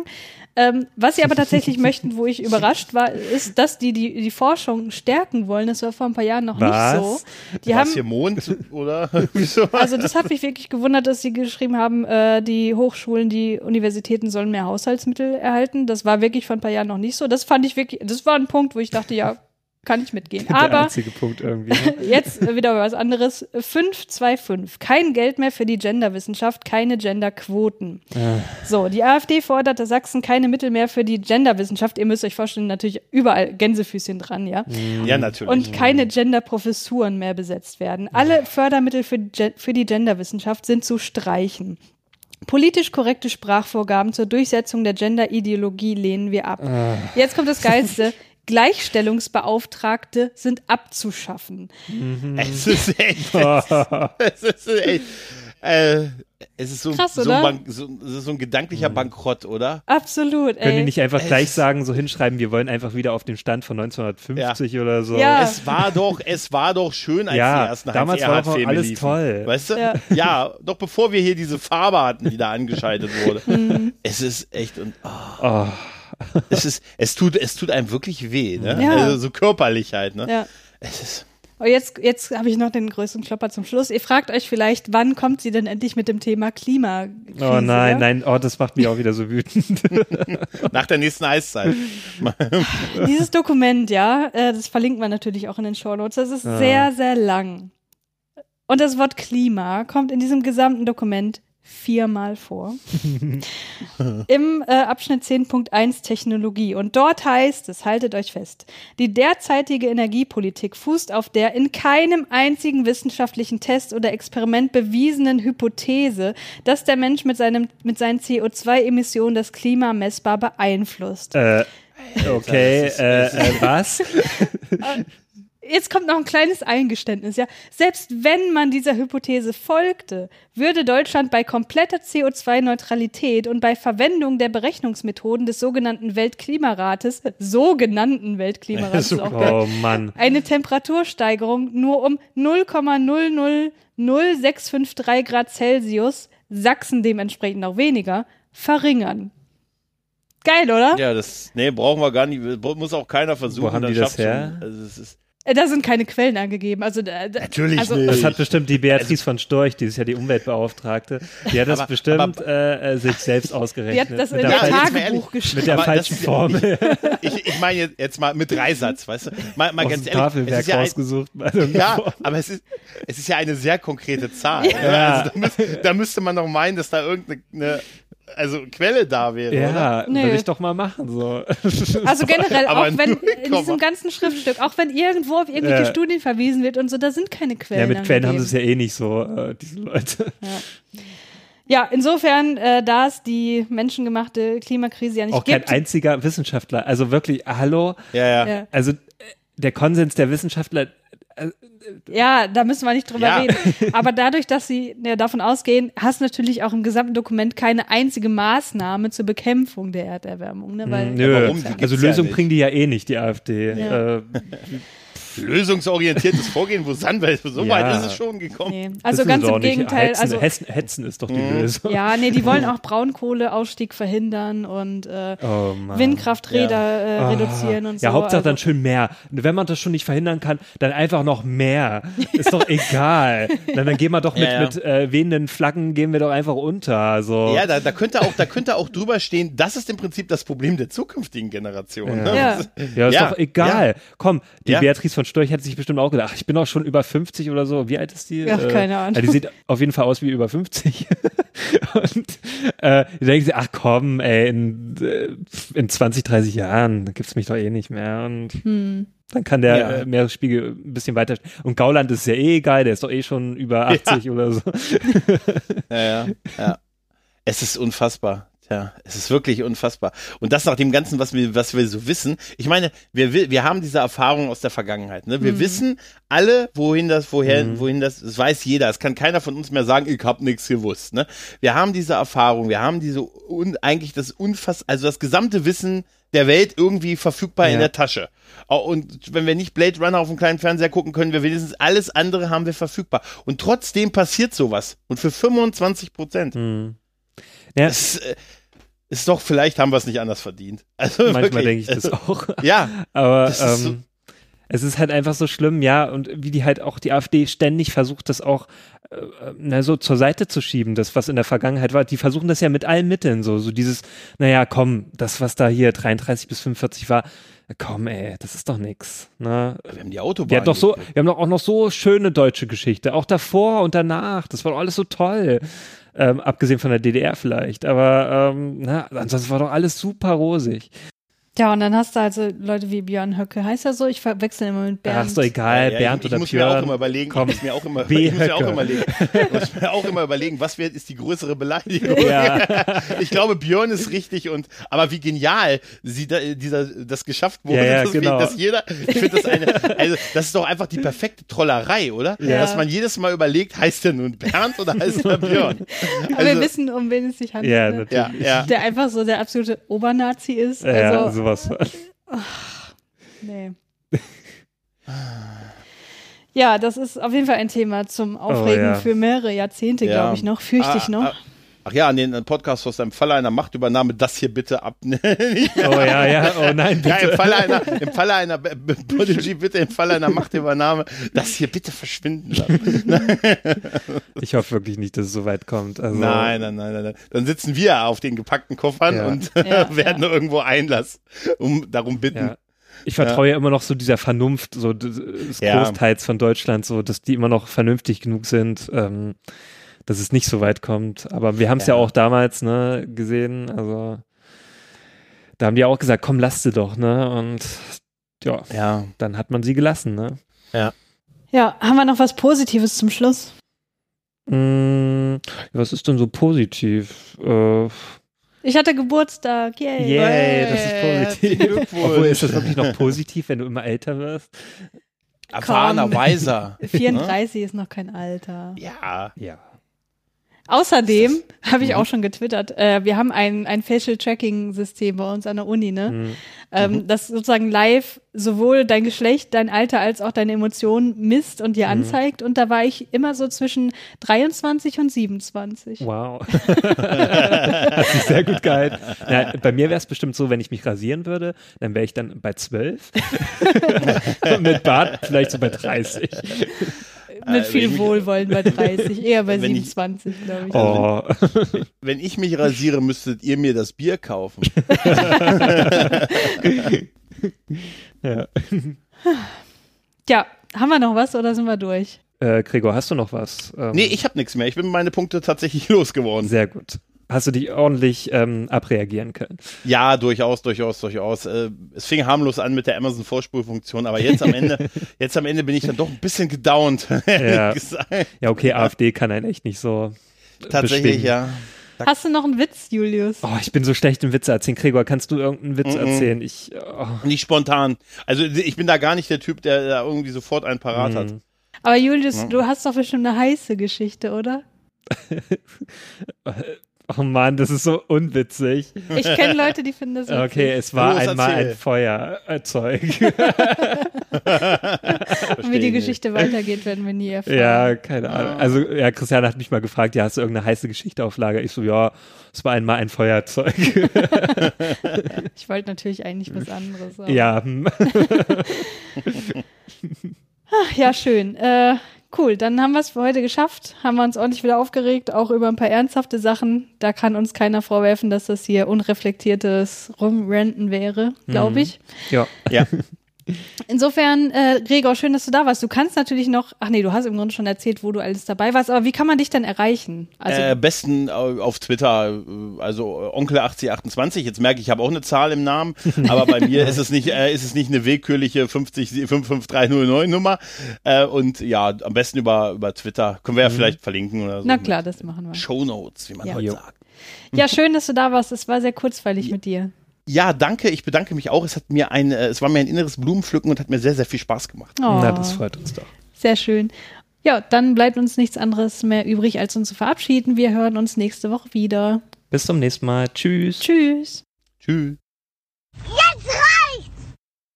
Ähm, was sie aber tatsächlich möchten, wo ich überrascht war, ist, dass die, die die Forschung stärken wollen. Das war vor ein paar Jahren noch Was? nicht so. Die War haben hier Mond, oder? Wieso? also das hat mich wirklich gewundert, dass sie geschrieben haben, äh, die Hochschulen, die Universitäten sollen mehr Haushaltsmittel erhalten. Das war wirklich vor ein paar Jahren noch nicht so. Das fand ich wirklich, das war ein Punkt, wo ich dachte, ja, kann ich mitgehen. Der Aber einzige Punkt irgendwie. ne? jetzt wieder was anderes. 525. Kein Geld mehr für die Genderwissenschaft, keine Genderquoten. So, die AfD fordert, dass Sachsen keine Mittel mehr für die Genderwissenschaft. Ihr müsst euch vorstellen, natürlich überall Gänsefüßchen dran, ja. Ja, natürlich. Und keine Gender-Professuren mehr besetzt werden. Alle Fördermittel für, für die Genderwissenschaft sind zu streichen. Politisch korrekte Sprachvorgaben zur Durchsetzung der Gender-Ideologie lehnen wir ab. Jetzt kommt das Geilste. Gleichstellungsbeauftragte sind abzuschaffen. es ist echt. es ist echt. Äh, es ist so, Krass, so, Bank, so, es ist so ein gedanklicher Bankrott, oder? Absolut. Können die Ey. nicht einfach es- gleich sagen, so hinschreiben, wir wollen einfach wieder auf den Stand von 1950 oder so? Ja. Es war doch, es war doch schön, als Ja, die ersten damals war doch alles liefen. toll. Weißt du? Ja. Ja. doch bevor wir hier diese Farbe hatten, die da angeschaltet wurde. Mhm. es ist echt und oh, Oh, es ist, es tut, es tut einem wirklich weh, ne? Ja. Also so körperlich halt, ne? Ja. Es ist, Und jetzt, jetzt habe ich noch den größten Klopper zum Schluss. Ihr fragt euch vielleicht, wann kommt sie denn endlich mit dem Thema Klimakrise? oh nein, ja? nein, oh, das macht mich auch wieder so wütend. nach der nächsten Eiszeit. Dieses Dokument, ja, äh, das verlinkt man natürlich auch in den Shownotes. Das ist sehr, sehr lang. Und das Wort Klima kommt in diesem gesamten Dokument viermal vor. Im äh, Abschnitt 10.1 Technologie. Und dort heißt es, haltet euch fest, die derzeitige Energiepolitik fußt auf der in keinem einzigen wissenschaftlichen Test oder Experiment bewiesenen Hypothese, dass der Mensch mit, seinem, mit seinen CO2-Emissionen das Klima messbar beeinflusst. äh, okay, äh, äh, was? jetzt kommt noch ein kleines Eingeständnis, ja. Selbst wenn man dieser Hypothese folgte, würde Deutschland bei kompletter CO2-Neutralität und bei Verwendung der Berechnungsmethoden des sogenannten Weltklimarates, sogenannten Weltklimarates, auch Oh Mann. eine Temperatursteigerung nur um 0,000653 Grad Celsius, Sachsen dementsprechend auch weniger, verringern. Geil, oder? Ja, das, nee, brauchen wir gar nicht, muss auch keiner versuchen. Wo haben die das her? schon. Also, es ist, Da sind keine Quellen angegeben. Also, da- da- Natürlich also, nicht. Das hat bestimmt die Beatrice von Storch, die ist ja die Umweltbeauftragte. Die hat das Aber- bestimmt aber- äh, äh, sich selbst Die ausgerechnet. hat das in ihr der Tagebuch ehrlich, mit geschrieben. der Aber falschen das- Formel ich, ich meine jetzt, jetzt mal mit Dreisatz, weißt du? Mal, mal aus ganz dem ehrlich, Tafelwerk ist ja, ein, rausgesucht. der ja, aber es ist, es ist ja eine sehr konkrete Zahl. Ja. Also da, müß, da müsste man doch meinen, dass da irgendeine also Quelle da wäre? Ja, Nö. will ich doch mal machen. So. Also generell, Aber auch wenn in diesem ganzen Schriftstück, auch wenn irgendwo auf irgendwelche Ja. Studien verwiesen wird und so, da sind keine Quellen. ja, mit Quellen haben sie es ja eh nicht so, äh, diese Leute. Ja, insofern, äh, da es die menschengemachte Klimakrise ja nicht Auch kein gibt. einziger Wissenschaftler. Also wirklich, hallo. Ja, ja. ja. Also äh, der Konsens der Wissenschaftler, ja, da müssen wir nicht drüber Ja. reden. Aber dadurch, dass sie ja, davon ausgehen, hast du natürlich auch im gesamten Dokument keine einzige Maßnahme zur Bekämpfung der Erderwärmung. Ne? Weil, nö. warum? Also ja Lösung nicht. bringen die ja eh nicht, die AfD. Ja. Äh, Lösungsorientiertes Vorgehen, wo sind wir? So Ja. weit ist es schon gekommen. nee. Also wissen ganz im. Gegenteil. Hetzen, Also, Hetzen, Hetzen ist doch die Mhm. Lösung. ja, nee, die wollen auch Braunkohleausstieg verhindern und äh, Oh. Windkrafträder äh, Ah. reduzieren und so. Ja, Hauptsache dann also, schön mehr. Wenn man das schon nicht verhindern kann, dann einfach noch mehr. Ist doch egal. dann, dann gehen wir doch mit, Ja, ja. mit äh, wehenden Flaggen, gehen wir doch einfach unter. So. Ja, da, da könnte auch, da könnte auch drüber stehen, das ist im Prinzip das Problem der zukünftigen Generation. Ja. Ne? Ja. Ja, ist Ja, doch egal. Komm, die Ja. Beatrice von Storch hätte sich bestimmt auch gedacht, ach, ich bin auch schon über 50 oder so. Wie alt ist die? Ja, keine Ahnung. Ja, die sieht auf jeden Fall aus wie über 50. Und äh, denken sie, ach komm, ey, in, äh, in 20, 30 Jahren gibt's mich doch eh nicht mehr. Und hm. dann kann der Ja. äh, Meeresspiegel ein bisschen weiter. Und Gauland ist ja eh egal, der ist doch eh schon über 80 oder so. Ja, ja, ja. Es ist unfassbar. Tja, es ist wirklich unfassbar. Und das nach dem Ganzen, was wir, was wir so wissen. Ich meine, wir, wi- wir haben diese Erfahrung aus der Vergangenheit. Ne? Wir wissen alle, wohin das, woher, wohin das, das weiß jeder. Es kann keiner von uns mehr sagen, ich habe nichts gewusst. Ne? Wir haben diese Erfahrung, wir haben diese, un, eigentlich das unfass, also das gesamte Wissen der Welt irgendwie verfügbar in Ja. der Tasche. Und wenn wir nicht Blade Runner auf dem kleinen Fernseher gucken, können wir wenigstens alles andere haben wir verfügbar. Und trotzdem passiert sowas. Und für 25 Prozent. Hm. Ja, Es äh, ist doch, vielleicht haben wir es nicht anders verdient. Also manchmal denke ich das also, auch. Ja, Aber Das ist so- ähm, es ist halt einfach so schlimm, ja, und wie die halt auch die AfD ständig versucht, das auch äh, na, so zur Seite zu schieben, das, was in der Vergangenheit war. Die versuchen das ja mit allen Mitteln, so, so dieses, naja, komm, das, was da hier 33 bis 45 war, komm, ey, das ist doch nix. Ne? wir haben die Autobahn. Wir, hatten doch so, wir haben doch auch noch so schöne deutsche Geschichte, auch davor und danach. Das war doch alles so toll. Ähm, abgesehen von der DDR vielleicht. Aber ähm, na, ansonsten war doch alles super rosig. Ja, und dann hast du also Leute wie Björn Höcke. Heißt er so? Ich verwechsel immer mit Bernd. Ach, ist doch egal, Ja, Bernd ich, ich oder muss mir auch Björn. immer überlegen, Komm. ich muss mir auch immer, B. ich muss mir auch Höcke. überlegen, ich muss mir auch immer überlegen, was wird, ist die größere Beleidigung? Ja. Ich glaube, Björn ist richtig und, aber wie genial sie da, dieser, das geschafft wurde, Ja, ja, dass, genau. dass jeder, ich finde das eine, also, das ist doch einfach die perfekte Trollerei, oder? Ja. Dass man jedes Mal überlegt, heißt er nun Bernd oder heißt er Björn? Aber wir Also- wissen, um wen es sich handelt. Ja, ne? natürlich. Ja, ja. Der einfach so der absolute Obernazi ist. Ja, Also, sowas. von. nee. Ja, das ist auf jeden Fall ein Thema zum Aufregen ja. für mehrere Jahrzehnte, Ja. glaube ich noch. Fürchte ich Ah, noch. ah, Ach ja, an den Podcast aus deinem Falle einer Machtübernahme, das hier bitte ab. Nicht Oh ja, ja, oh nein, Ja, bitte. im Falle einer, im Falle einer, B- Prodigy, bitte im Falle einer Machtübernahme, das hier bitte verschwinden lassen. Ich hoffe wirklich nicht, dass es so weit kommt. Also, Nein, nein, nein, nein, nein. Dann sitzen wir auf den gepackten Koffern Ja. und Ja, werden irgendwo Einlass, um darum bitten. Ja. Ich vertraue ja. immer noch so dieser Vernunft, so des Ja. Großteils von Deutschland, so dass die immer noch vernünftig genug sind, ähm, dass es nicht so weit kommt. Aber wir haben es ja. Ja. auch damals ne, gesehen. Also da haben die auch gesagt, komm, lass sie doch, ne? Und ja, Ja. dann hat man sie gelassen, ne? Ja, haben wir noch was Positives zum Schluss? Mm, was ist denn so positiv? Äh, Ich hatte Geburtstag. Yay. yay, das ist positiv. Obwohl, ist das wirklich noch positiv, wenn du immer älter wirst? Erfahrener. Weiser. 34 ist noch kein Alter. Ja. Ja. Außerdem habe ich auch schon getwittert, äh, wir haben ein, ein Facial Tracking System bei uns an der Uni, ne? Mhm. Ähm, das sozusagen live sowohl dein Geschlecht, dein Alter als auch deine Emotionen misst und dir Mhm. anzeigt. Und da war ich immer so zwischen 23 und 27. Wow. Hat sich sehr gut gehalten. Ja, bei mir wäre es bestimmt so, wenn ich mich rasieren würde, dann wäre ich dann bei 12. Und mit Bart vielleicht so bei 30. Mit viel wenn ich- Wohlwollen bei 30, eher bei Wenn ich- 27, glaube ich. Oh. Wenn ich mich rasiere, müsstet ihr mir das Bier kaufen. Ja. Tja, haben wir noch was oder sind wir durch? Äh, Gregor, hast du noch was? Ähm, Nee, ich habe nichts mehr. Ich bin meine Punkte tatsächlich losgeworden. Sehr gut. Hast du dich ordentlich ähm, abreagieren können? Ja, durchaus, durchaus, durchaus. Äh, es fing harmlos an mit der Amazon Vorspulfunktion, aber jetzt am Ende, jetzt am Ende bin ich dann doch ein bisschen gedownt. Ja. Ja, okay, AfD kann einen echt nicht so. Tatsächlich, beschwingen. ja. Hast du noch einen Witz, Julius? Oh, ich bin so schlecht im Witze erzählen. Gregor, kannst du irgendeinen Witz Mhm. erzählen? Ich. Oh. Nicht spontan. Also ich bin da gar nicht der Typ, der da irgendwie sofort einen parat hat. Mhm. Aber Julius, du hast doch bestimmt eine heiße Geschichte, oder? oh Mann, das ist so unwitzig. Ich kenne Leute, die finden das witzig. Okay, es war Los, einmal erzähl. ein Feuerzeug. Und wie die nicht. Geschichte weitergeht, werden wir nie erfahren. ja, keine Ahnung. Also, ja, Christiane hat mich mal gefragt, ja, hast du irgendeine heiße Geschichte auf Lager? Ich so, ja, es war einmal ein Feuerzeug. Ich wollte natürlich eigentlich was anderes. aber- ja, hm. Ach, ja, schön. Äh, cool, dann haben wir es für heute geschafft. Haben wir uns ordentlich wieder aufgeregt, auch über ein paar ernsthafte Sachen. Da kann uns keiner vorwerfen, dass das hier unreflektiertes Rumrenten wäre, glaube ich. ja. Ja. Insofern, äh, Gregor, schön, dass du da warst. Du kannst natürlich noch, ach nee, du hast im Grunde schon erzählt, wo du alles dabei warst, aber wie kann man dich denn erreichen? Also, äh, besten äh, auf Twitter, äh, also äh, Onkel8028. Jetzt merke ich, ich habe auch eine Zahl im Namen, aber bei mir ist es nicht, äh, ist es nicht eine willkürliche 50 55309 Nummer. Äh, und ja, am besten über, über Twitter. Können wir ja vielleicht verlinken oder so. na klar, das machen wir. Show Notes, wie man Ja. heute sagt. Ja, schön, dass du da warst. Es war sehr kurzweilig mit dir. Ja, danke. Ich bedanke mich auch. Es hat mir ein, äh, es war mir ein inneres Blumenpflücken und hat mir sehr, sehr viel Spaß gemacht. Oh, Na, das freut uns doch. sehr schön. Ja, dann bleibt uns nichts anderes mehr übrig, als uns zu verabschieden. Wir hören uns nächste Woche wieder. Bis zum nächsten Mal. Tschüss. Tschüss. Tschüss.